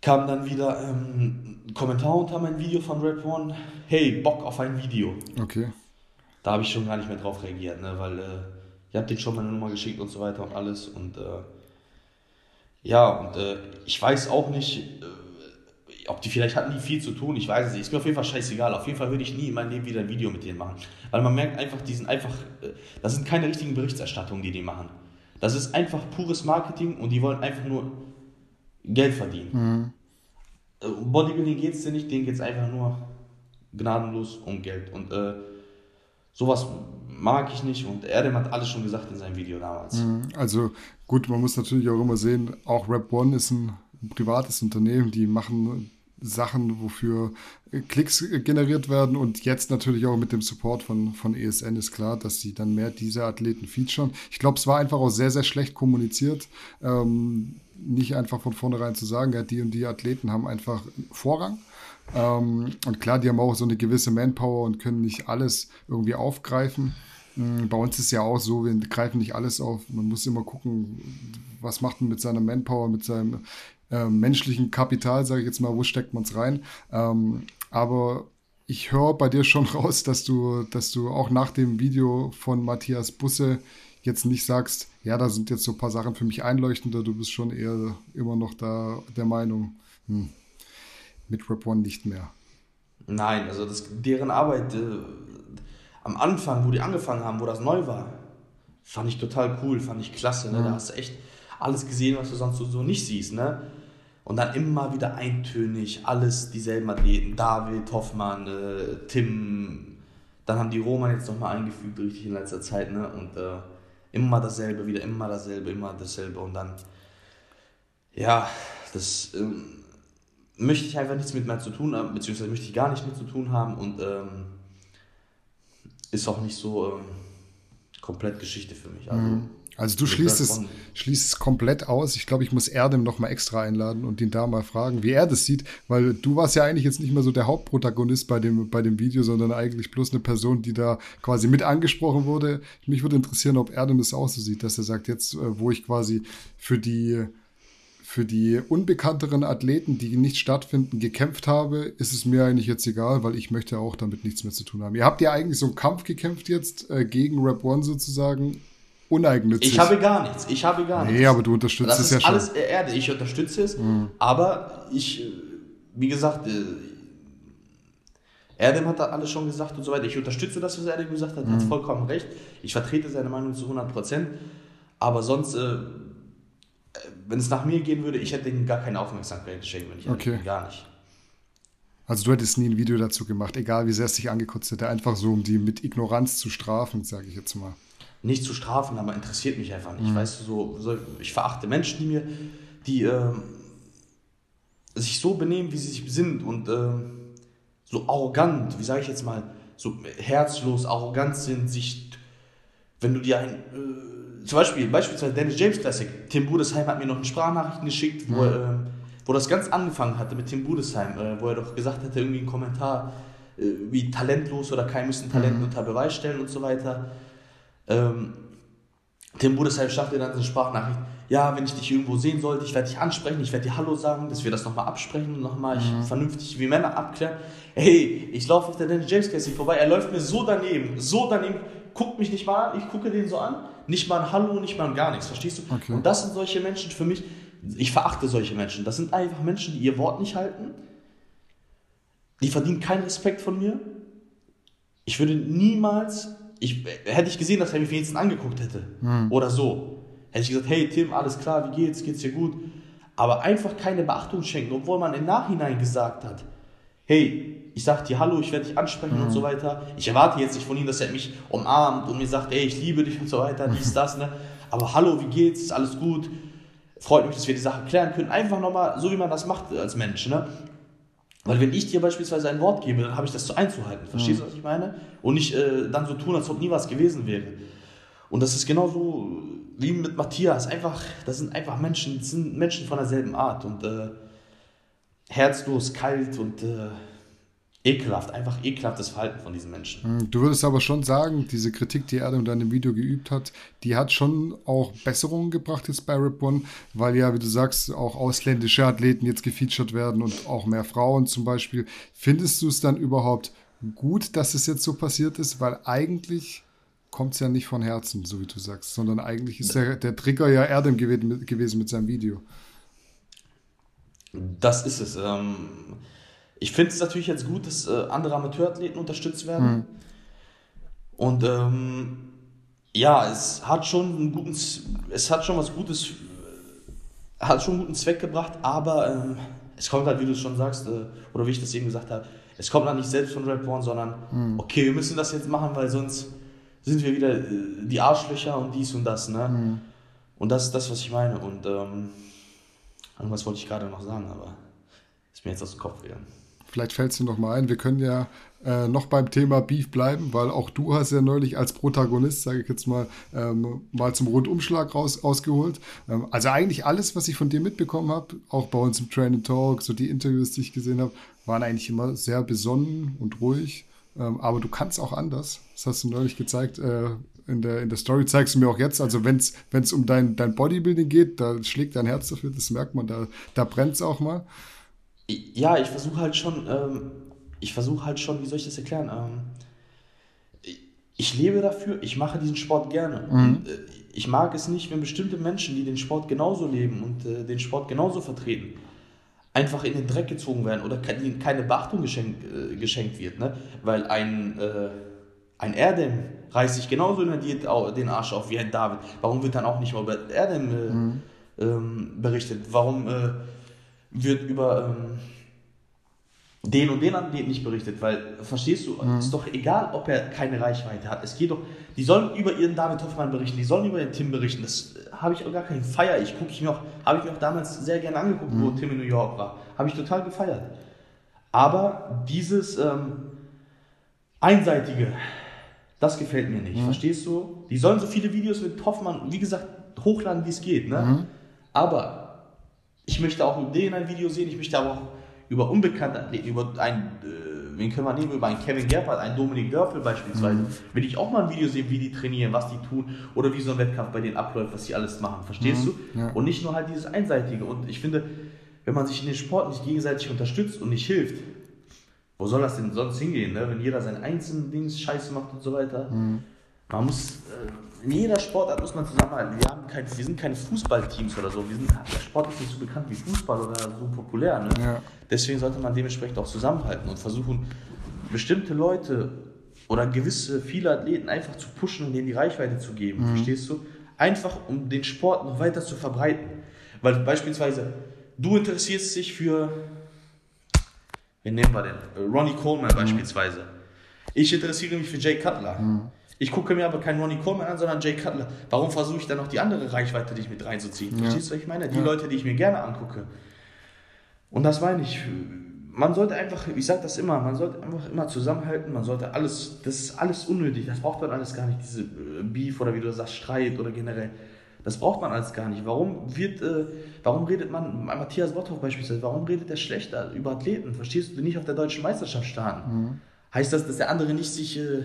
kam dann wieder ähm, ein Kommentar unter mein Video von Red One. Hey, Bock auf ein Video. Okay. Da habe ich schon gar nicht mehr drauf reagiert, ne? weil äh, ihr habt denen schon meine Nummer geschickt und so weiter und alles. Und äh, ja, und äh, ich weiß auch nicht, äh, ob die vielleicht hatten die viel zu tun, ich weiß es nicht. Ist mir auf jeden Fall scheißegal. Auf jeden Fall würde ich nie in meinem Leben wieder ein Video mit denen machen. Weil man merkt einfach, die sind einfach, äh, das sind keine richtigen Berichterstattungen, die die machen. Das ist einfach pures Marketing und die wollen einfach nur Geld verdienen. Äh, Um Bodybuilding geht es dir nicht, denen geht es einfach nur gnadenlos um Geld. Und äh, sowas mag ich nicht und Erdem hat alles schon gesagt in seinem Video damals. Also gut, man muss natürlich auch immer sehen, auch Rap One ist ein, ein privates Unternehmen, die machen Sachen, wofür Klicks generiert werden und jetzt natürlich auch mit dem Support von, von ESN ist klar, dass sie dann mehr diese Athleten featuren. Ich glaube, es war einfach auch sehr, sehr schlecht kommuniziert. Ähm, nicht einfach von vornherein zu sagen, ja, die und die Athleten haben einfach Vorrang. Ähm, und klar, die haben auch so eine gewisse Manpower und können nicht alles irgendwie aufgreifen. Mm, Bei uns ist ja auch so, wir greifen nicht alles auf. Man muss immer gucken, was macht man mit seiner Manpower, mit seinem äh, menschlichen Kapital, sage ich jetzt mal, wo steckt man es rein. Ähm, aber ich höre bei dir schon raus, dass du, dass du auch nach dem Video von Matthias Busse jetzt nicht sagst, ja, da sind jetzt so ein paar Sachen für mich einleuchtender, du bist schon eher immer noch da der Meinung, hm, mit Rap One nicht mehr. Nein, also das, deren Arbeit äh, am Anfang, wo die angefangen haben, wo das neu war, fand ich total cool, fand ich klasse. Ne? Da hast du echt alles gesehen, was du sonst so, nicht siehst. Ne? Und dann immer wieder eintönig, alles dieselben Athleten, David, Hoffmann, äh, Tim, dann haben die Roman jetzt nochmal eingefügt, richtig in letzter Zeit. Ne? Und äh, immer dasselbe, wieder immer dasselbe, immer dasselbe und dann, ja, das ähm, möchte ich einfach nichts mit mehr zu tun haben, beziehungsweise möchte ich gar nicht mit zu tun haben und ähm, ist auch nicht so ähm, komplett Geschichte für mich. Also, mhm. Also du schließt es, schließt es komplett aus. Ich glaube, ich muss Erdem noch mal extra einladen und ihn da mal fragen, wie er das sieht, weil du warst ja eigentlich jetzt nicht mehr so der Hauptprotagonist bei dem, bei dem Video, sondern eigentlich bloß eine Person, die da quasi mit angesprochen wurde. Mich würde interessieren, ob Erdem das auch so sieht, dass er sagt, jetzt, äh, wo ich quasi für die für die unbekannteren Athleten, die nicht stattfinden, gekämpft habe, ist es mir eigentlich jetzt egal, weil ich möchte auch damit nichts mehr zu tun haben. Ihr habt ja eigentlich so einen Kampf gekämpft jetzt äh, gegen Rap One sozusagen uneigennützig. Ich habe gar nichts. Ich habe gar nichts. Nee, aber du unterstützt es ja schon. Das ist alles Erde. Ich unterstütze es. Mhm. Aber ich, wie gesagt, äh, Erdem hat da alles schon gesagt und so weiter. Ich unterstütze das, was Erdem gesagt hat. Er mhm. hat vollkommen recht. Ich vertrete seine Meinung zu 100 Prozent. Aber sonst, äh, wenn es nach mir gehen würde, ich hätte ihm gar keine Aufmerksamkeit geschenkt, wenn ich okay. gar nicht. Also du hättest nie ein Video dazu gemacht, egal wie sehr es dich angekotzt hätte, einfach so, um die mit Ignoranz zu strafen, sage ich jetzt mal nicht zu strafen, aber interessiert mich einfach nicht. Mhm. Weißt du, so, so, ich verachte Menschen, die mir, die äh, sich so benehmen, wie sie sich sind und äh, so arrogant, wie sage ich jetzt mal, so herzlos, arrogant sind, sich, wenn du dir ein, äh, zum Beispiel, beispielsweise Dennis James Classic, Tim Budesheim hat mir noch eine Sprachnachricht geschickt, mhm. wo, äh, wo das ganz angefangen hatte mit Tim Budesheim, äh, wo er doch gesagt hatte, irgendwie einen Kommentar, äh, wie talentlos oder kein müssen Talent mhm. unter Beweis stellen und so weiter. Ähm, Tim Budesheim schafft dann eine Sprachnachricht. Ja, wenn ich dich irgendwo sehen sollte, ich werde dich ansprechen, ich werde dir Hallo sagen, dass wir das nochmal absprechen und nochmal mhm. vernünftig wie Männer abklären. Hey, ich laufe auf der Dennis James Cassie vorbei, er läuft mir so daneben, so daneben, guckt mich nicht mal an, ich gucke den so an, nicht mal ein Hallo, nicht mal ein gar nichts, verstehst du? Okay. Und das sind solche Menschen für mich, ich verachte solche Menschen. Das sind einfach Menschen, die ihr Wort nicht halten, die verdienen keinen Respekt von mir. Ich würde niemals ich, hätte ich gesehen, dass er mich wenigstens angeguckt hätte hm. oder so, hätte ich gesagt, hey Tim, alles klar, wie geht's, geht's dir gut? Aber einfach keine Beachtung schenken, obwohl man im Nachhinein gesagt hat, hey, ich sag dir Hallo, ich werde dich ansprechen hm. und so weiter. Ich erwarte jetzt nicht von ihm, dass er mich umarmt und mir sagt, hey, ich liebe dich und so weiter, dies, das, ne? Aber hallo, wie geht's, ist alles gut? Freut mich, dass wir die Sache klären können. Einfach nochmal, so wie man das macht als Mensch, ne? Weil wenn ich dir beispielsweise ein Wort gebe, dann habe ich das zu einzuhalten. Verstehst du, mhm. was ich meine? Und nicht äh, dann so tun, als ob nie was gewesen wäre. Und das ist genauso wie mit Matthias. Einfach, das sind einfach Menschen, das sind Menschen von derselben Art und äh, herzlos, kalt und äh, ekelhaft, einfach ekelhaftes Verhalten von diesen Menschen. Hm, du würdest aber schon sagen, diese Kritik, die er in deinem Video geübt hat, die hat schon auch Besserungen gebracht jetzt bei Rip One, weil ja, wie du sagst, auch ausländische Athleten jetzt gefeatured werden und auch mehr Frauen zum Beispiel. Findest du es dann überhaupt gut, dass es jetzt so passiert ist? Weil eigentlich kommt es ja nicht von Herzen, so wie du sagst, sondern eigentlich ist der, der Trigger ja Erdem gewesen mit seinem Video. Das ist es. Ähm ich finde es natürlich jetzt gut, dass äh, andere Amateurathleten unterstützt werden. Mhm. Und ähm, ja, es hat schon einen guten, es hat schon was Gutes, äh, hat schon einen guten Zweck gebracht, aber ähm, es kommt halt, wie du es schon sagst, äh, oder wie ich das eben gesagt habe, es kommt halt nicht selbst von Red One, sondern mhm. okay, wir müssen das jetzt machen, weil sonst sind wir wieder äh, die Arschlöcher und dies und das, ne? Mhm. Und das ist das, was ich meine. Und ähm, irgendwas wollte ich gerade noch sagen, aber ist mir jetzt aus dem Kopf gegangen. Vielleicht fällt es dir noch mal ein. Wir können ja äh, noch beim Thema Beef bleiben, weil auch du hast ja neulich als Protagonist, sage ich jetzt mal, ähm, mal zum Rundumschlag raus, ausgeholt. Ähm, also eigentlich alles, was ich von dir mitbekommen habe, auch bei uns im Train Talk, so die Interviews, die ich gesehen habe, waren eigentlich immer sehr besonnen und ruhig. Ähm, aber du kannst auch anders. Das hast du neulich gezeigt. Äh, in der, in der Story zeigst du mir auch jetzt, also wenn es um dein, dein Bodybuilding geht, da schlägt dein Herz dafür, das merkt man, da, da brennt es auch mal ja, ich versuche halt schon, ähm, ich versuche halt schon, wie soll ich das erklären? Ähm, ich lebe dafür, ich mache diesen Sport gerne. Mhm. Und, äh, ich mag es nicht, wenn bestimmte Menschen, die den Sport genauso leben und äh, den Sport genauso vertreten, einfach in den Dreck gezogen werden oder ihnen keine Beachtung geschenkt, äh, geschenkt wird. Ne? Weil ein, äh, ein Erdem reißt sich genauso in der Diät den Arsch auf wie ein David. Warum wird dann auch nicht mal über Erdem äh, mhm. ähm, berichtet? Warum äh, wird über, ähm, den und den Athleten nicht berichtet, weil, verstehst du, mhm. ist doch egal, ob er keine Reichweite hat. Es geht doch, die sollen über ihren David Hoffmann berichten, die sollen über ihren Tim berichten. Das äh, habe ich auch gar keinen Feier. Ich gucke ich mir auch, habe ich mir auch damals sehr gerne angeguckt, mhm. wo Tim in New York war. Habe ich total gefeiert. Aber dieses ähm, einseitige, das gefällt mir nicht. Mhm. Verstehst du? Die sollen so viele Videos mit Hoffmann, wie gesagt, hochladen, wie es geht. Ne? Mhm. Aber ich möchte auch mit denen ein Video sehen, ich möchte aber auch über unbekannte Athleten, über einen, äh, wen können wir nehmen, über einen Kevin Gerpert, einen Dominik Dörfel beispielsweise, mhm. will ich auch mal ein Video sehen, wie die trainieren, was die tun oder wie so ein Wettkampf bei denen abläuft, was sie alles machen, verstehst mhm. du? Ja. Und nicht nur halt dieses Einseitige. Und ich finde, wenn man sich in den Sport nicht gegenseitig unterstützt und nicht hilft, wo soll das denn sonst hingehen, ne? wenn jeder sein einzelnes Dings Scheiße macht und so weiter? Mhm. Man muss, äh, in jeder Sportart muss man zusammenhalten. Wir, haben kein, wir sind keine Fußballteams oder so. Wir sind, der Sport ist nicht so bekannt wie Fußball oder so populär. Ne? Ja. Deswegen sollte man dementsprechend auch zusammenhalten und versuchen, bestimmte Leute oder gewisse, viele Athleten einfach zu pushen und denen die Reichweite zu geben. Mhm. Verstehst du? Einfach, um den Sport noch weiter zu verbreiten. Weil beispielsweise, du interessierst dich für, wen nehmen wir denn? Ronnie Coleman mhm. beispielsweise. Ich interessiere mich für Jay Cutler. Mhm. Ich gucke mir aber keinen Ronnie Coleman an, sondern Jay Cutler. Warum versuche ich dann noch die andere Reichweite, die ich mit reinzuziehen? Ja. Verstehst du, was ich meine? Die ja. Leute, die ich mir gerne angucke. Und das meine ich. Man sollte einfach, ich sage das immer, man sollte einfach immer zusammenhalten, man sollte alles, das ist alles unnötig, das braucht man alles gar nicht, diese äh, Beef oder wie du sagst, Streit oder generell. Das braucht man alles gar nicht. Warum wird, äh, warum redet man, Matthias Botthoff beispielsweise, warum redet er schlechter über Athleten? Verstehst du, nicht auf der deutschen Meisterschaft starten? Mhm. Heißt das, dass der andere nicht sich äh,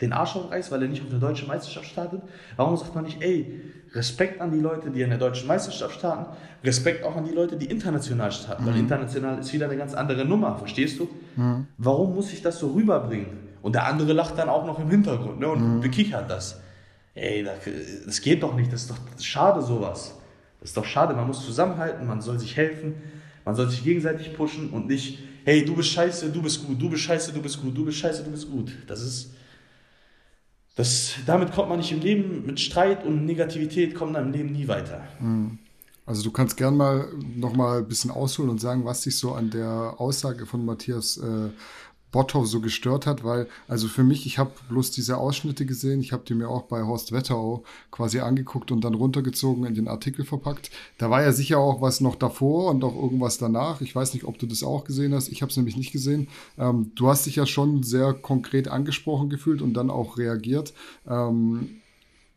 den Arsch aufreißt, weil er nicht auf der deutschen Meisterschaft startet? Warum sagt man nicht, ey, Respekt an die Leute, die in der deutschen Meisterschaft starten, Respekt auch an die Leute, die international starten, mhm. weil international ist wieder eine ganz andere Nummer, verstehst du? Mhm. Warum muss ich das so rüberbringen? Und der andere lacht dann auch noch im Hintergrund ne, und mhm. bekichert das. Ey, das, geht doch nicht, das ist doch schade sowas. Das ist doch schade, man muss zusammenhalten, man soll sich helfen, man soll sich gegenseitig pushen und nicht, hey, du bist scheiße, du bist gut, du bist scheiße, du bist gut, du bist scheiße, du bist gut. Das ist, das, damit kommt man nicht im Leben, mit Streit und Negativität kommt man im Leben nie weiter. Hm. Also du kannst gern mal noch mal ein bisschen ausholen und sagen, was dich so an der Aussage von Matthias äh, Botthoff so gestört hat, weil, also für mich, ich habe bloß diese Ausschnitte gesehen, ich habe die mir auch bei Horst Wetterau quasi angeguckt und dann runtergezogen in den Artikel verpackt. Da war ja sicher auch was noch davor und auch irgendwas danach. Ich weiß nicht, ob du das auch gesehen hast. Ich habe es nämlich nicht gesehen. Ähm, du hast dich ja schon sehr konkret angesprochen gefühlt und dann auch reagiert. Ähm,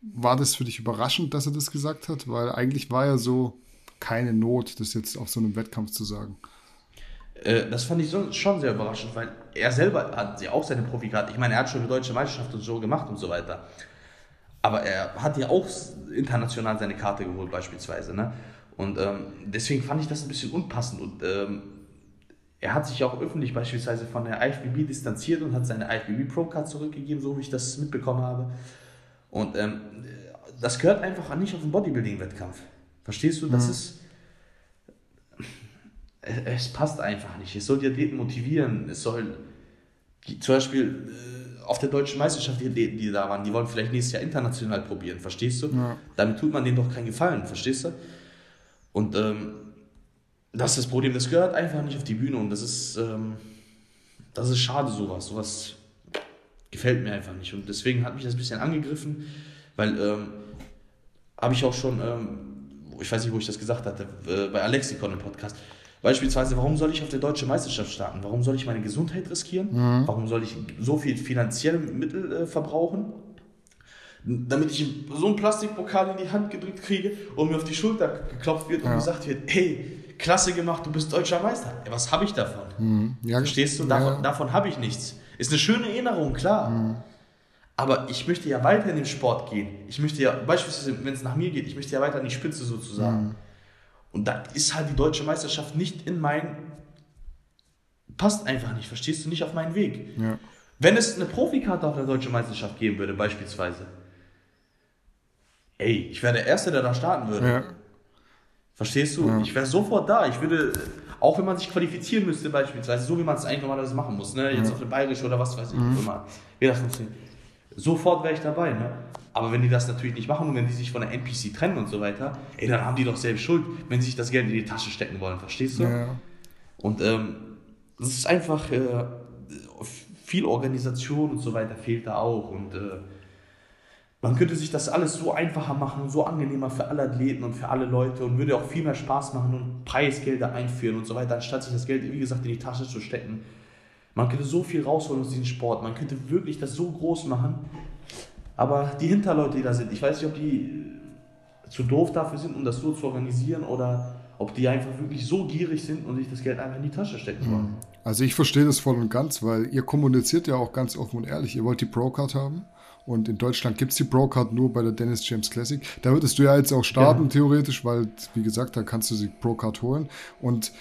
war das für dich überraschend, dass er das gesagt hat? Weil eigentlich war ja so keine Not, das jetzt auf so einem Wettkampf zu sagen. Äh, das fand ich schon sehr überraschend, weil er selber hat ja auch seine Profikarte. Ich meine, er hat schon eine deutsche Meisterschaft und so gemacht und so weiter. Aber er hat ja auch international seine Karte geholt, beispielsweise. Ne? Und ähm, deswegen fand ich das ein bisschen unpassend. Und ähm, er hat sich auch öffentlich beispielsweise von der IFBB distanziert und hat seine IFBB Pro Card zurückgegeben, so wie ich das mitbekommen habe. Und ähm, das gehört einfach nicht auf den Bodybuilding-Wettkampf. Verstehst du? Das mhm. ist es passt einfach nicht. Es soll die Athleten motivieren. Es soll zum Beispiel äh, auf der deutschen Meisterschaft, die Athleten, die da waren, die wollen vielleicht nächstes Jahr international probieren, verstehst du? Ja. Damit tut man denen doch keinen Gefallen, verstehst du? Und ähm, das ist das Problem, das gehört einfach nicht auf die Bühne und das ist, ähm, das ist schade, sowas. Sowas gefällt mir einfach nicht und deswegen hat mich das ein bisschen angegriffen, weil ähm, habe ich auch schon, ähm, ich weiß nicht, wo ich das gesagt hatte, äh, bei Alexikon im Podcast, Beispielsweise, warum soll ich auf der deutschen Meisterschaft starten? Warum soll ich meine Gesundheit riskieren? Mhm. Warum soll ich so viel finanzielle Mittel äh, verbrauchen? Damit ich so einen Plastikpokal in die Hand gedrückt kriege und mir auf die Schulter geklopft wird ja. und gesagt wird, hey, klasse gemacht, du bist deutscher Meister. was habe ich davon? Mhm. Ja, Verstehst du? Davon, ja. davon habe ich nichts. Ist eine schöne Erinnerung, klar. Mhm. Aber ich möchte ja weiter in den Sport gehen. Ich möchte ja, beispielsweise, wenn es nach mir geht, ich möchte ja weiter an die Spitze sozusagen. Mhm. Und da ist halt die deutsche Meisterschaft nicht in mein. Passt einfach nicht, verstehst du nicht auf meinen Weg. Ja. Wenn es eine Profikarte auf der deutschen Meisterschaft geben würde, beispielsweise, ey, ich wäre der Erste, der da starten würde. Ja. Verstehst du? Ja. Ich wäre sofort da. Ich würde, auch wenn man sich qualifizieren müsste, beispielsweise, so wie man es eigentlich normalerweise machen muss, ne? jetzt auf eine Bayerische oder was weiß ich, mhm. immer, wie das funktioniert. Sofort wäre ich dabei. Ne? Aber wenn die das natürlich nicht machen und wenn die sich von der NPC trennen und so weiter, ey, dann haben die doch selbst Schuld, wenn sie sich das Geld in die Tasche stecken wollen, verstehst du? Ja. Und ähm, das ist einfach äh, viel Organisation und so weiter fehlt da auch und äh, man könnte sich das alles so einfacher machen, so angenehmer für alle Athleten und für alle Leute und würde auch viel mehr Spaß machen und Preisgelder einführen und so weiter, anstatt sich das Geld, wie gesagt, in die Tasche zu stecken. Man könnte so viel rausholen aus diesem Sport, man könnte wirklich das so groß machen, aber die Hinterleute, die da sind, ich weiß nicht, ob die zu doof dafür sind, um das so zu organisieren oder ob die einfach wirklich so gierig sind und sich das Geld einfach in die Tasche stecken wollen. Mhm. Also ich verstehe das voll und ganz, weil ihr kommuniziert ja auch ganz offen und ehrlich. Ihr wollt die Pro-Card haben und in Deutschland gibt es die Pro-Card nur bei der Dennis James Classic. Da würdest du ja jetzt auch starten, genau. theoretisch, weil, wie gesagt, da kannst du die Pro-Card holen. Und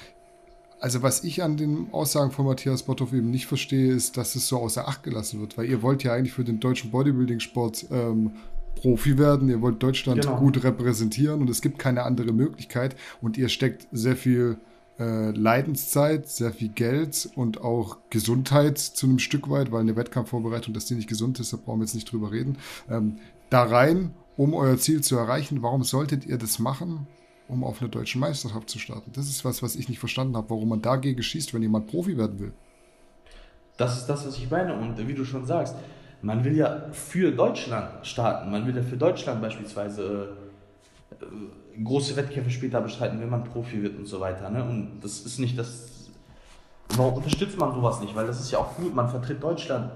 also was ich an den Aussagen von Matthias Botthoff eben nicht verstehe, ist, dass es so außer Acht gelassen wird, weil ihr wollt ja eigentlich für den deutschen Bodybuilding-Sport ähm, Profi werden, ihr wollt Deutschland genau. gut repräsentieren und es gibt keine andere Möglichkeit und ihr steckt sehr viel äh, Leidenszeit, sehr viel Geld und auch Gesundheit zu einem Stück weit, weil eine Wettkampfvorbereitung, dass die nicht gesund ist, da brauchen wir jetzt nicht drüber reden, ähm, da rein, um euer Ziel zu erreichen. Warum solltet ihr das machen? Um auf eine deutsche Meisterschaft zu starten. Das ist was, was ich nicht verstanden habe, warum man dagegen schießt, wenn jemand Profi werden will. Das ist das, was ich meine. Und wie du schon sagst, man will ja für Deutschland starten. Man will ja für Deutschland beispielsweise äh, äh, große Wettkämpfe später bestreiten, wenn man Profi wird und so weiter. Ne? Und das ist nicht das. Warum unterstützt man sowas nicht? Weil das ist ja auch gut. Man vertritt Deutschland.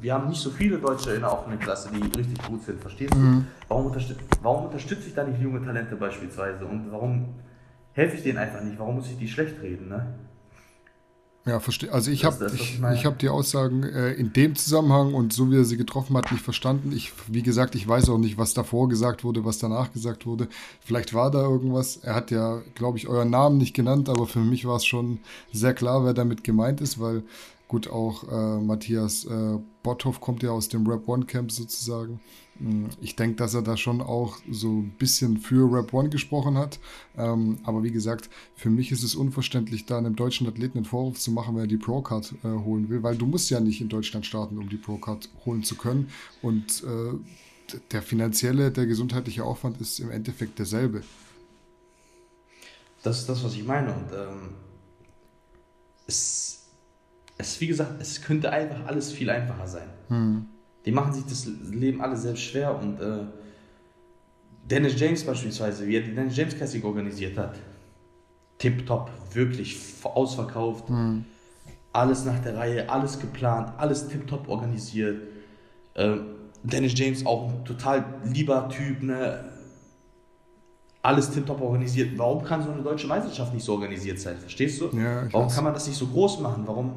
Wir haben nicht so viele Deutsche in der offenen Klasse, die richtig gut sind. Verstehst du? Mhm. Warum, unterstützt, warum unterstütze ich da nicht junge Talente beispielsweise? Und warum helfe ich denen einfach nicht? Warum muss ich die schlecht reden? Ne? Ja, verstehe. Also ich habe ich, ich hab die Aussagen äh, in dem Zusammenhang und so wie er sie getroffen hat, nicht verstanden. Ich, wie gesagt, ich weiß auch nicht, was davor gesagt wurde, was danach gesagt wurde. Vielleicht war da irgendwas. Er hat ja, glaube ich, euren Namen nicht genannt, aber für mich war es schon sehr klar, wer damit gemeint ist, weil Gut, auch äh, Matthias äh, Botthoff kommt ja aus dem Rap One Camp sozusagen. Mm, ich denke, dass er da schon auch so ein bisschen für Rap One gesprochen hat. Ähm, aber wie gesagt, für mich ist es unverständlich, da einem deutschen Athleten einen Vorwurf zu machen, wenn er die Pro-Card äh, holen will, weil du musst ja nicht in Deutschland starten, um die Pro-Card holen zu können. Und äh, der finanzielle, der gesundheitliche Aufwand ist im Endeffekt derselbe. Das ist das, was ich meine. Und ähm, es es, wie gesagt, es könnte einfach alles viel einfacher sein. Hm. Die machen sich das Leben alle selbst schwer und äh, Dennis James beispielsweise, wie er die Dennis James Classic organisiert hat, tipptopp, wirklich ausverkauft, hm. alles nach der Reihe, alles geplant, alles tipptopp organisiert. Äh, Dennis James auch ein total lieber Typ, ne? alles tipptopp organisiert. Warum kann so eine deutsche Meisterschaft nicht so organisiert sein? Verstehst du? Ja, Warum weiß. kann man das nicht so groß machen? Warum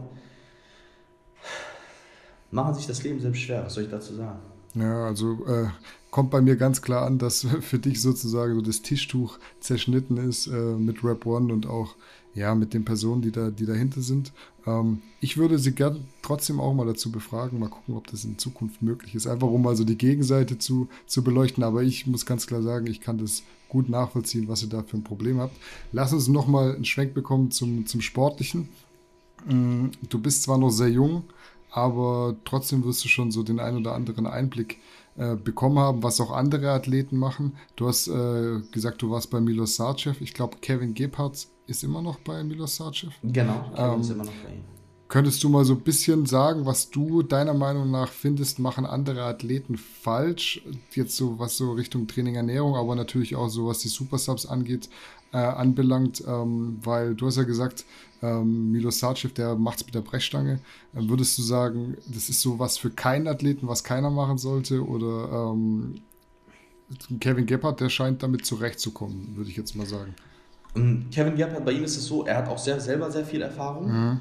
machen sich das Leben selbst schwer. Was soll ich dazu sagen? Ja, also äh, kommt bei mir ganz klar an, dass für dich sozusagen so das Tischtuch zerschnitten ist äh, mit Rap One und auch ja mit den Personen, die da, die dahinter sind. Ähm, ich würde sie gern trotzdem auch mal dazu befragen, mal gucken, ob das in Zukunft möglich ist. Einfach um mal so die Gegenseite zu, zu beleuchten. Aber ich muss ganz klar sagen, ich kann das gut nachvollziehen, was ihr da für ein Problem habt. Lass uns nochmal einen Schwenk bekommen zum, zum Sportlichen. Mm, du bist zwar noch sehr jung, aber trotzdem wirst du schon so den ein oder anderen Einblick äh, bekommen haben, was auch andere Athleten machen. Du hast äh, gesagt, du warst bei Milos Sarcev. Ich glaube, Kevin Gebhardt ist immer noch bei Milos Sarcev. Genau, Kevin ähm, ist immer noch bei ihm. Könntest du mal so ein bisschen sagen, was du deiner Meinung nach findest, machen andere Athleten falsch? Jetzt so was so Richtung Training, Ernährung, aber natürlich auch so was die Supersubs angeht, äh, anbelangt, ähm, weil du hast ja gesagt, ähm, Milo Sarcev, der macht es mit der Brechstange. Äh, würdest du sagen, das ist so was für keinen Athleten, was keiner machen sollte? Oder ähm, Kevin Gebhardt, der scheint damit zurechtzukommen, würde ich jetzt mal sagen. Ähm, Kevin Gebhardt, bei ihm ist es so, er hat auch sehr, selber sehr viel Erfahrung. Mhm.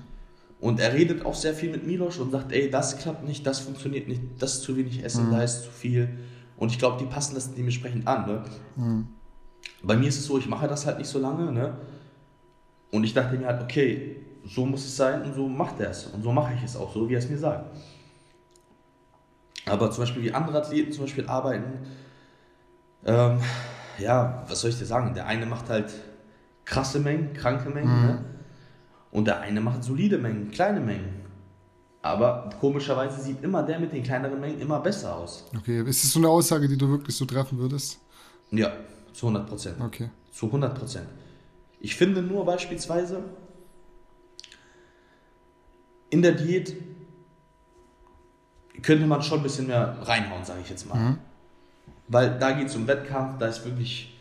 Und er redet auch sehr viel mit Milos und sagt, ey, das klappt nicht, das funktioniert nicht, das ist zu wenig Essen, mhm. da ist zu viel. Und ich glaube, die passen das dementsprechend an. Ne? Mhm. Bei mir ist es so, ich mache das halt nicht so lange. Ne? Und ich dachte mir halt, okay, so muss es sein und so macht er es. Und so mache ich es auch, so wie er es mir sagt. Aber zum Beispiel wie andere Athleten zum Beispiel arbeiten, ähm, ja, was soll ich dir sagen? Der eine macht halt krasse Mengen, kranke Mengen, mhm. ne? und der eine macht solide Mengen, kleine Mengen. Aber komischerweise sieht immer der mit den kleineren Mengen immer besser aus. Okay, ist das so eine Aussage, die du wirklich so treffen würdest? Ja, zu 100 Prozent. Okay. Zu 100 Prozent. Ich finde nur beispielsweise, in der Diät könnte man schon ein bisschen mehr reinhauen, sage ich jetzt mal. Mhm. Weil da geht es um Wettkampf, da ist wirklich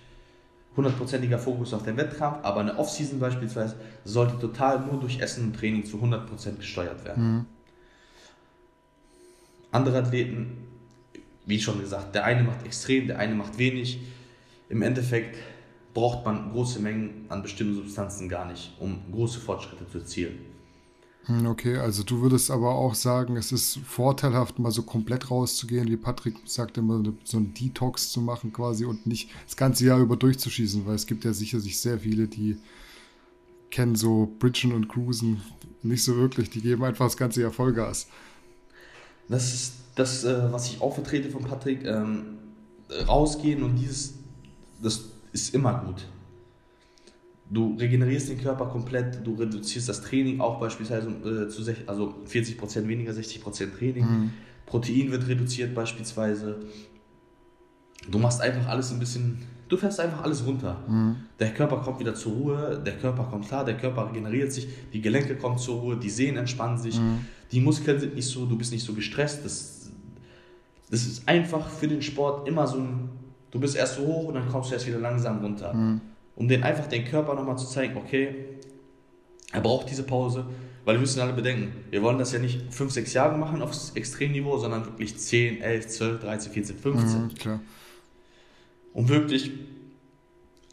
hundertprozentiger Fokus auf den Wettkampf, aber eine Offseason beispielsweise sollte total nur durch Essen und Training zu 100% gesteuert werden. Mhm. Andere Athleten, wie schon gesagt, der eine macht extrem, der eine macht wenig. Im Endeffekt braucht man große Mengen an bestimmten Substanzen gar nicht, um große Fortschritte zu erzielen. Hm, okay, also du würdest aber auch sagen, es ist vorteilhaft, mal so komplett rauszugehen, wie Patrick sagt immer, so ein Detox zu machen quasi und nicht das ganze Jahr über durchzuschießen, weil es gibt ja sicher sich sehr viele, die kennen so Bridgen und Cruisen nicht so wirklich, die geben einfach das ganze Jahr Vollgas. Das ist das, äh, was ich auch vertrete von Patrick, ähm, rausgehen und dieses, das ist immer gut. Du regenerierst den Körper komplett, du reduzierst das Training auch beispielsweise äh, zu sech, also 40% weniger, 60% Training. Mhm. Protein wird reduziert beispielsweise. Du machst einfach alles ein bisschen, du fährst einfach alles runter. Mhm. Der Körper kommt wieder zur Ruhe, der Körper kommt klar, der Körper regeneriert sich, die Gelenke kommen zur Ruhe, die Sehnen entspannen sich, mhm. die Muskeln sind nicht so, du bist nicht so gestresst. Das, das ist einfach für den Sport immer so ein, du bist erst so hoch und dann kommst du erst wieder langsam runter. Mhm um den einfach den Körper nochmal zu zeigen, okay, er braucht diese Pause, weil wir müssen alle bedenken, wir wollen das ja nicht 5, 6 Jahre machen aufs Extremniveau, sondern wirklich 10, 11, 12, 13, 14, 15. Mhm, klar. Um wirklich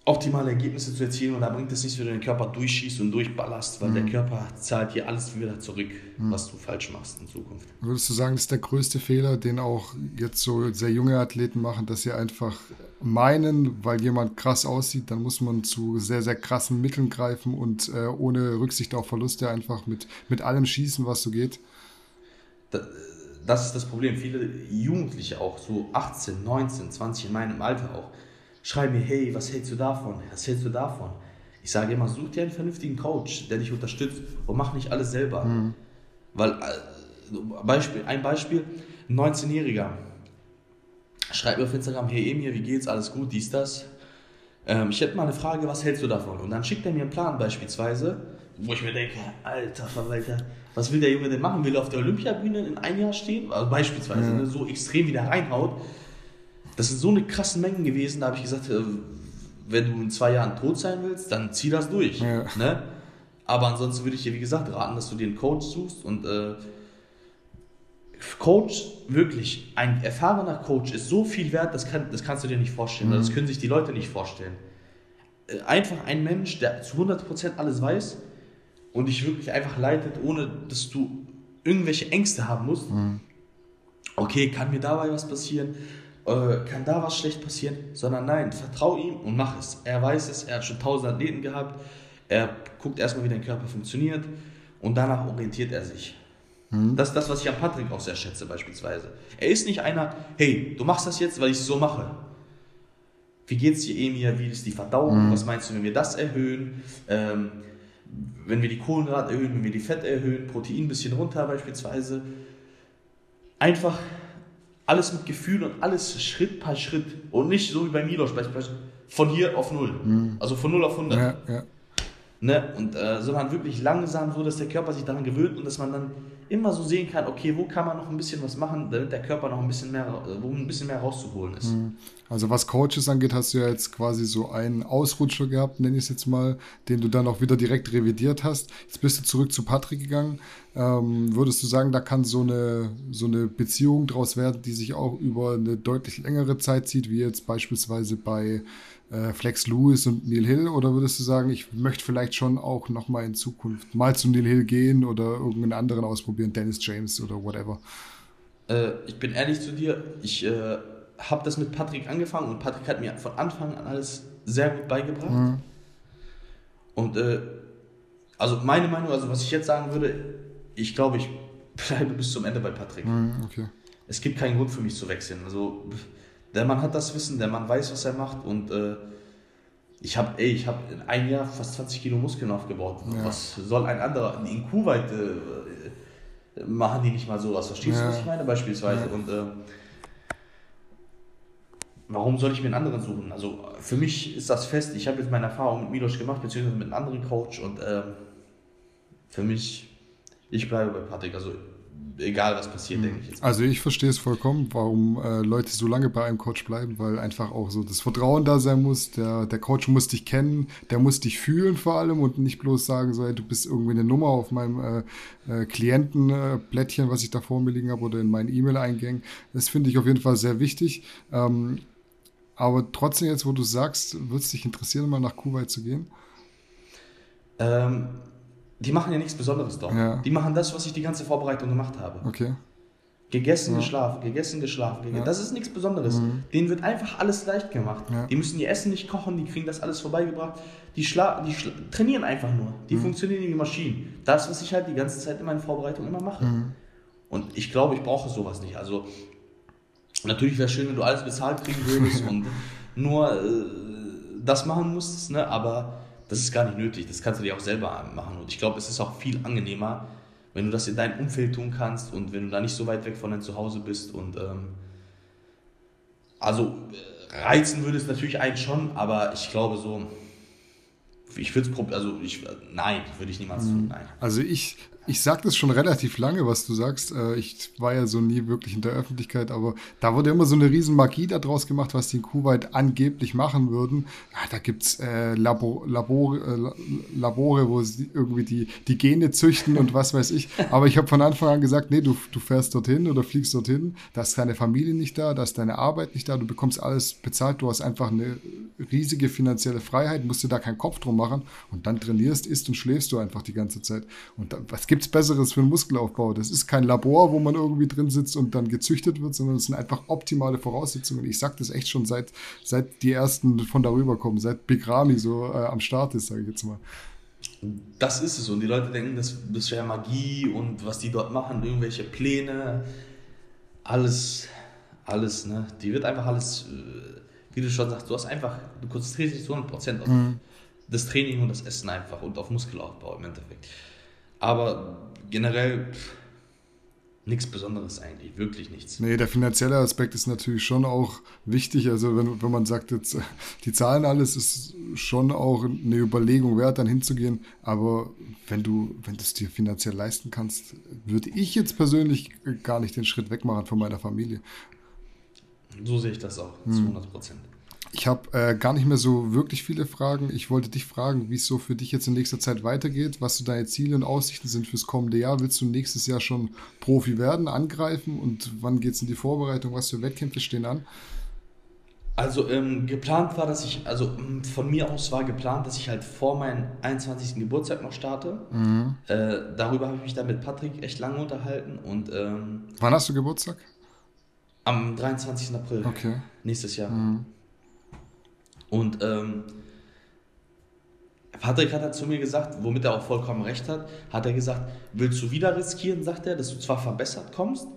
optimale Ergebnisse zu erzielen und da bringt es nichts, wenn du den Körper durchschießt und durchballerst, weil mhm. der Körper zahlt dir alles wieder zurück, mhm. was du falsch machst in Zukunft. Würdest du sagen, das ist der größte Fehler, den auch jetzt so sehr junge Athleten machen, dass sie einfach meinen, weil jemand krass aussieht, dann muss man zu sehr, sehr krassen Mitteln greifen und äh, ohne Rücksicht auf Verluste einfach mit, mit allem schießen, was so geht? Das ist das Problem. Viele Jugendliche auch, so 18, 19, 20 in meinem Alter auch, schreiben mir, hey, was hältst du davon? Was hältst du davon? Ich sage immer, such dir einen vernünftigen Coach, der dich unterstützt und mach nicht alles selber. Mhm. Weil, äh, Beispiel, ein Beispiel, ein 19-Jähriger schreibt mir auf Instagram, hey Emir, wie geht's, alles gut, dies, das. Ähm, ich hätte mal eine Frage, was hältst du davon? Und dann schickt er mir einen Plan beispielsweise, wo ich mir denke, alter Verwalter, was will der Junge denn machen? Will er auf der Olympiabühne in ein Jahr stehen? Also beispielsweise, mhm. ne, so extrem wie der reinhaut das sind so eine krassen Mengen gewesen, da habe ich gesagt, äh, wenn du in zwei Jahren tot sein willst, dann zieh das durch. Ja. Ne? Aber ansonsten würde ich dir, wie gesagt, raten, dass du dir einen Coach suchst und äh, Coach, wirklich, ein erfahrener Coach ist so viel wert, das, kann, das kannst du dir nicht vorstellen. Mhm. Das können sich die Leute nicht vorstellen. Äh, einfach ein Mensch, der zu 100% alles weiß und dich wirklich einfach leitet, ohne dass du irgendwelche Ängste haben musst. Mhm. Okay, kann mir dabei was passieren? Äh, kann da was schlecht passieren, sondern nein, vertrau ihm und mach es. Er weiß es, er hat schon tausend Athleten gehabt, er guckt erstmal, wie dein Körper funktioniert und danach orientiert er sich. Mhm. Das ist das, was ich an Patrick auch sehr schätze beispielsweise. Er ist nicht einer, hey, du machst das jetzt, weil ich es so mache. Wie geht es dir, Emir? Wie ist die Verdauung? Mhm. Was meinst du, wenn wir das erhöhen? Ähm, wenn wir die Kohlenhydrate erhöhen, wenn wir die Fette erhöhen, Protein ein bisschen runter beispielsweise. Einfach alles mit Gefühl und alles Schritt per Schritt und nicht so wie bei Milos von hier auf null. Mhm. Also von null auf 100. Ja, ja. Ne? Und, äh, sondern wirklich langsam so, dass der Körper sich daran gewöhnt und dass man dann immer so sehen kann, okay, wo kann man noch ein bisschen was machen, damit der Körper noch ein bisschen mehr, wo ein bisschen mehr rauszuholen ist. Mhm. Also was Coaches angeht, hast du ja jetzt quasi so einen Ausrutscher gehabt, nenne ich es jetzt mal, den du dann auch wieder direkt revidiert hast. Jetzt bist du zurück zu Patrick gegangen. Ähm, würdest du sagen, da kann so eine, so eine Beziehung draus werden, die sich auch über eine deutlich längere Zeit zieht, wie jetzt beispielsweise bei äh, Flex Lewis und Neil Hill? Oder würdest du sagen, ich möchte vielleicht schon auch nochmal in Zukunft mal zu Neil Hill gehen oder irgendeinen anderen ausprobieren, Dennis James oder whatever? Äh, ich bin ehrlich zu dir, ich äh, habe das mit Patrick angefangen und Patrick hat mir von Anfang an alles sehr gut beigebracht. Mhm. Und äh, also meine Meinung, also was ich jetzt sagen würde, ich glaube, ich bleibe bis zum Ende bei Patrick. Mhm, okay. Es gibt keinen Grund für mich zu wechseln. Also der Mann hat das Wissen, der Mann weiß, was er macht und äh, ich habe ich habe in einem Jahr fast 20 Kilo Muskeln aufgebaut. Ja. Was soll ein anderer in Kuwait äh, machen die nicht mal sowas? Verstehst ja. du, was ich meine beispielsweise? Ja. Und äh, warum soll ich mir einen anderen suchen? Also für mich ist das fest. Ich habe jetzt meine Erfahrung mit Milos gemacht, beziehungsweise mit einem anderen Coach und äh, für mich ich bleibe bei Patrick. Also egal was passiert, denke ich jetzt. Also ich verstehe es vollkommen, warum äh, Leute so lange bei einem Coach bleiben, weil einfach auch so das Vertrauen da sein muss. Der, der Coach muss dich kennen, der muss dich fühlen vor allem und nicht bloß sagen, so, hey, du bist irgendwie eine Nummer auf meinem äh, äh, Klientenblättchen, was ich da vor mir liegen habe oder in meinen E-Mail-Eingängen. Das finde ich auf jeden Fall sehr wichtig. Ähm, aber trotzdem jetzt, wo du sagst, würde es dich interessieren, mal nach Kuwait zu gehen? Ähm, die machen ja nichts Besonderes dort. Ja. Die machen das, was ich die ganze Vorbereitung gemacht habe. Okay. Gegessen, ja. geschlafen, gegessen, geschlafen. Gegessen. Ja. Das ist nichts Besonderes. Mhm. Denen wird einfach alles leicht gemacht. Die müssen ihr Essen nicht kochen, die kriegen das alles vorbeigebracht. Die, schla die schla trainieren einfach nur. Die mhm. funktionieren wie Maschinen. Das, was ich halt die ganze Zeit in meinen Vorbereitungen immer mache. Mhm. Und ich glaube, ich brauche sowas nicht. Also, natürlich wäre es schön, wenn du alles bezahlt kriegen würdest und nur äh, das machen musstest, ne? aber das ist gar nicht nötig. Das kannst du dir auch selber machen. Und ich glaube, es ist auch viel angenehmer, wenn du das in deinem Umfeld tun kannst und wenn du da nicht so weit weg von deinem Zuhause bist. Und ähm, also äh, reizen würde es natürlich einen schon, aber ich glaube so, ich würde es also ich nein, würde ich niemals tun, nein. Also ich ich sage das schon relativ lange, was du sagst. Äh, ich war ja so nie wirklich in der Öffentlichkeit, aber da wurde immer so eine riesen Magie daraus gemacht, was die in Kuwait angeblich machen würden. Ja, da gibt's äh, Labor, Labor, äh, Labore, wo sie irgendwie die, die Gene züchten und was weiß ich. Aber ich habe von Anfang an gesagt, nee, du, du fährst dorthin oder fliegst dorthin, da ist deine Familie nicht da, da ist deine Arbeit nicht da, du bekommst alles bezahlt, du hast einfach eine riesige finanzielle Freiheit, musst dir da keinen Kopf drum machen und dann trainierst, isst und schläfst du einfach die ganze Zeit. Und da, was gibt es Besseres für den Muskelaufbau? Das ist kein Labor, wo man irgendwie drin sitzt und dann gezüchtet wird, sondern es sind einfach optimale Voraussetzungen. Ich sage das echt schon seit, seit die ersten von darüber kommen, seit Big Rami so äh, am Start ist, sage ich jetzt mal. Das ist es und die Leute denken, das, das wäre Magie und was die dort machen, irgendwelche Pläne, alles, alles, ne? Die wird einfach alles, äh, wie du schon sagst, du hast einfach, du konzentrierst dich zu 100% auf mhm. das Training und das Essen einfach und auf Muskelaufbau im Endeffekt. Aber generell nichts Besonderes eigentlich, wirklich nichts. Nee, der finanzielle Aspekt ist natürlich schon auch wichtig. Also wenn, wenn man sagt, jetzt die Zahlen alles, ist schon auch eine Überlegung wert, dann hinzugehen. Aber wenn du, wenn du es dir finanziell leisten kannst, würde ich jetzt persönlich gar nicht den Schritt wegmachen von meiner Familie. So sehe ich das auch, zu 100 Prozent. Ich habe äh, gar nicht mehr so wirklich viele Fragen. Ich wollte dich fragen, wie es so für dich jetzt in nächster Zeit weitergeht, was so deine Ziele und Aussichten sind fürs kommende Jahr. Willst du nächstes Jahr schon Profi werden, angreifen und wann geht es in die Vorbereitung? Was für Wettkämpfe stehen an? Also ähm, geplant war, dass ich, also ähm, von mir aus war geplant, dass ich halt vor meinem 21. Geburtstag noch starte. Mhm. Äh, darüber habe ich mich dann mit Patrick echt lange unterhalten und ähm, Wann hast du Geburtstag? Am 23. April. Okay. Nächstes Jahr. Mhm. Und ähm, Patrick hat halt zu mir gesagt, womit er auch vollkommen recht hat, hat er gesagt, willst du wieder riskieren, sagt er, dass du zwar verbessert kommst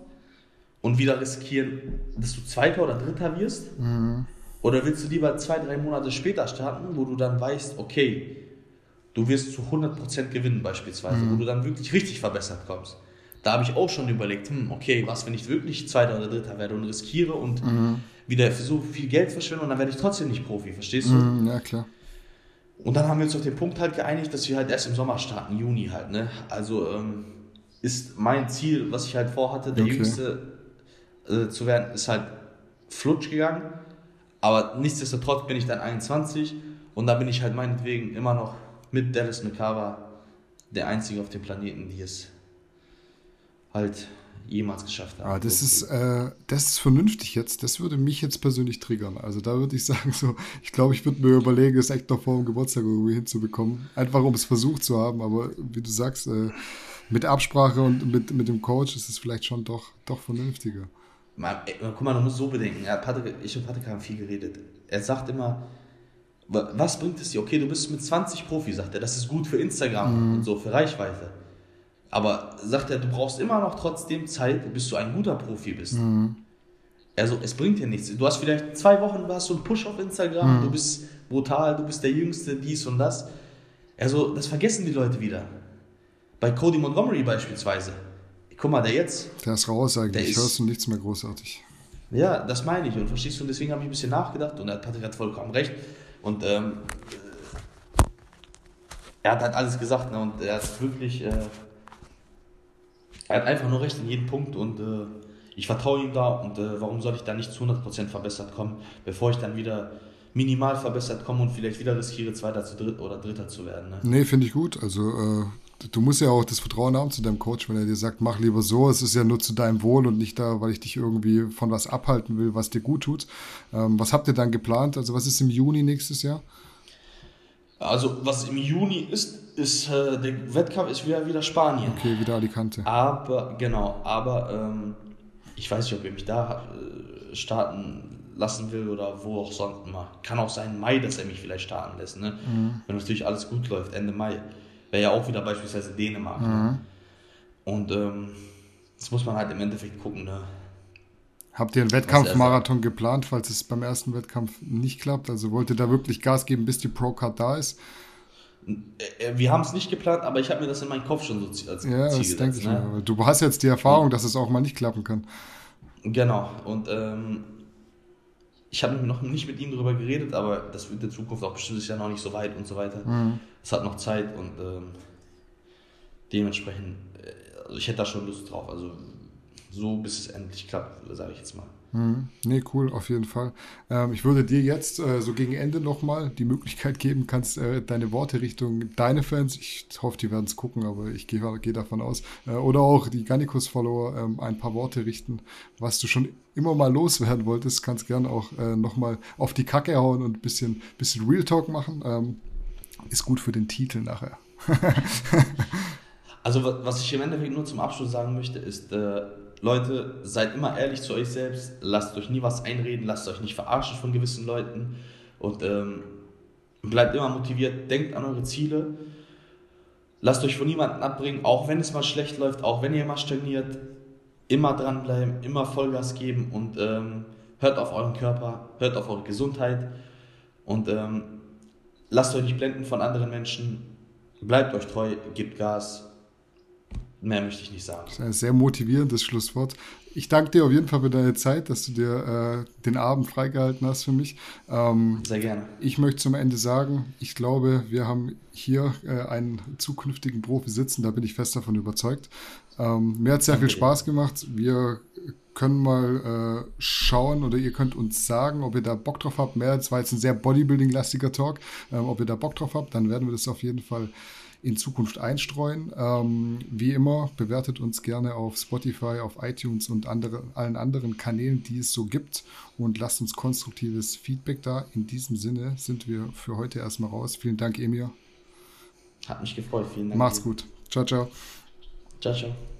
und wieder riskieren, dass du Zweiter oder Dritter wirst? Mhm. Oder willst du lieber zwei, drei Monate später starten, wo du dann weißt, okay, du wirst zu 100% gewinnen beispielsweise, mhm. wo du dann wirklich richtig verbessert kommst? Da habe ich auch schon überlegt, hm, okay, was, wenn ich wirklich Zweiter oder Dritter werde und riskiere und mhm wieder für so viel Geld verschwenden und dann werde ich trotzdem nicht Profi, verstehst du? Mm, ja, klar. Und dann haben wir uns auf den Punkt halt geeinigt, dass wir halt erst im Sommer starten, Juni halt, ne? Also ähm, ist mein Ziel, was ich halt vorhatte, der okay. Jüngste äh, zu werden, ist halt flutsch gegangen. Aber nichtsdestotrotz bin ich dann 21 und da bin ich halt meinetwegen immer noch mit Dallas McCarver der Einzige auf dem Planeten, die es halt jemals geschafft haben. Ah, das, ist, äh, das ist vernünftig jetzt. Das würde mich jetzt persönlich triggern. Also da würde ich sagen, so, ich glaube, ich würde mir überlegen, es echt noch vor dem Geburtstag irgendwie hinzubekommen. Einfach um es versucht zu haben. Aber wie du sagst, äh, mit Absprache und mit, mit dem Coach ist es vielleicht schon doch, doch vernünftiger. Man, guck mal, du musst so bedenken. Ja, Patrick, ich und Patrick haben viel geredet. Er sagt immer, was bringt es dir? Okay, du bist mit 20 Profi, sagt er. Das ist gut für Instagram mhm. und so, für Reichweite. Aber sagt er, du brauchst immer noch trotzdem Zeit, bis du ein guter Profi bist. Mhm. Also es bringt dir nichts. Du hast vielleicht zwei Wochen, du hast so einen Push auf Instagram, mhm. du bist brutal, du bist der Jüngste, dies und das. Also das vergessen die Leute wieder. Bei Cody Montgomery beispielsweise. Guck mal, der jetzt. Der ist raus eigentlich, ich hörst du nichts mehr großartig. Ja, das meine ich und verstehst du, und deswegen habe ich ein bisschen nachgedacht und Patrick hat vollkommen recht. Und ähm, er hat halt alles gesagt ne, und er hat wirklich... Äh, er hat einfach nur recht in jedem Punkt und äh, ich vertraue ihm da und äh, warum soll ich da nicht zu 100% verbessert kommen, bevor ich dann wieder minimal verbessert komme und vielleicht wieder riskiere, Zweiter zu Dritt oder Dritter zu werden. Ne? Nee, finde ich gut. Also äh, du musst ja auch das Vertrauen haben zu deinem Coach, wenn er dir sagt, mach lieber so, es ist ja nur zu deinem Wohl und nicht da, weil ich dich irgendwie von was abhalten will, was dir gut tut. Ähm, was habt ihr dann geplant? Also was ist im Juni nächstes Jahr? Also was im Juni ist, ist äh, der Wettkampf ist wieder wieder Spanien. Okay, wieder Alicante. Aber genau, aber ähm, ich weiß nicht, ob ihr mich da äh, starten lassen will oder wo auch sonst immer. Kann auch sein Mai, dass er mich vielleicht starten lässt. Ne? Mhm. Wenn natürlich alles gut läuft, Ende Mai. Wäre ja auch wieder beispielsweise Dänemark. Ne? Mhm. Ne? Und ähm, das muss man halt im Endeffekt gucken. Ne? Habt ihr einen Wettkampfmarathon geplant, falls es beim ersten Wettkampf nicht klappt? Also wollt ihr da wirklich Gas geben, bis die Pro-Card da ist? Äh, wir haben es nicht geplant, aber ich habe mir das in meinen Kopf schon so als ja, Ziel gesetzt. Denke ich ne? Du hast jetzt die Erfahrung, dass es auch mal nicht klappen kann. Genau. Und ähm, ich habe noch nicht mit ihm darüber geredet, aber das wird in der Zukunft auch bestimmt ist ja noch nicht so weit und so weiter. Mhm. Es hat noch Zeit und ähm, dementsprechend, äh, also ich hätte da schon Lust drauf. Also so bis es endlich klappt, sage ich jetzt mal. Hm, nee, cool, auf jeden Fall. Ähm, ich würde dir jetzt äh, so gegen Ende nochmal die Möglichkeit geben, kannst äh, deine Worte Richtung deine Fans, ich hoffe, die werden es gucken, aber ich gehe geh davon aus, äh, oder auch die Gannikus-Follower ähm, ein paar Worte richten, was du schon immer mal loswerden wolltest, kannst gerne auch äh, nochmal auf die Kacke hauen und ein bisschen, bisschen Real Talk machen. Ähm, ist gut für den Titel nachher. also was ich im Endeffekt nur zum Abschluss sagen möchte, ist, Leute, seid immer ehrlich zu euch selbst, lasst euch nie was einreden, lasst euch nicht verarschen von gewissen Leuten und ähm, bleibt immer motiviert, denkt an eure Ziele, lasst euch von niemandem abbringen, auch wenn es mal schlecht läuft, auch wenn ihr mal stagniert, immer dranbleiben, immer Vollgas geben und ähm, hört auf euren Körper, hört auf eure Gesundheit und ähm, lasst euch nicht blenden von anderen Menschen, bleibt euch treu, gebt Gas Mehr möchte ich nicht sagen. Das ist ein sehr motivierendes Schlusswort. Ich danke dir auf jeden Fall für deine Zeit, dass du dir äh, den Abend freigehalten hast für mich. Ähm, sehr gerne. Ich möchte zum Ende sagen, ich glaube, wir haben hier äh, einen zukünftigen Profi sitzen, da bin ich fest davon überzeugt. Ähm, mir hat sehr danke viel Spaß dir. gemacht. Wir können mal äh, schauen oder ihr könnt uns sagen, ob ihr da Bock drauf habt. Mehr, das war jetzt ein sehr Bodybuilding-lastiger Talk. Ähm, ob ihr da Bock drauf habt, dann werden wir das auf jeden Fall in Zukunft einstreuen. Ähm, wie immer, bewertet uns gerne auf Spotify, auf iTunes und andere, allen anderen Kanälen, die es so gibt und lasst uns konstruktives Feedback da. In diesem Sinne sind wir für heute erstmal raus. Vielen Dank, Emir. Hat mich gefreut. Vielen Dank. Macht's gut. Ciao, ciao. Ciao, ciao.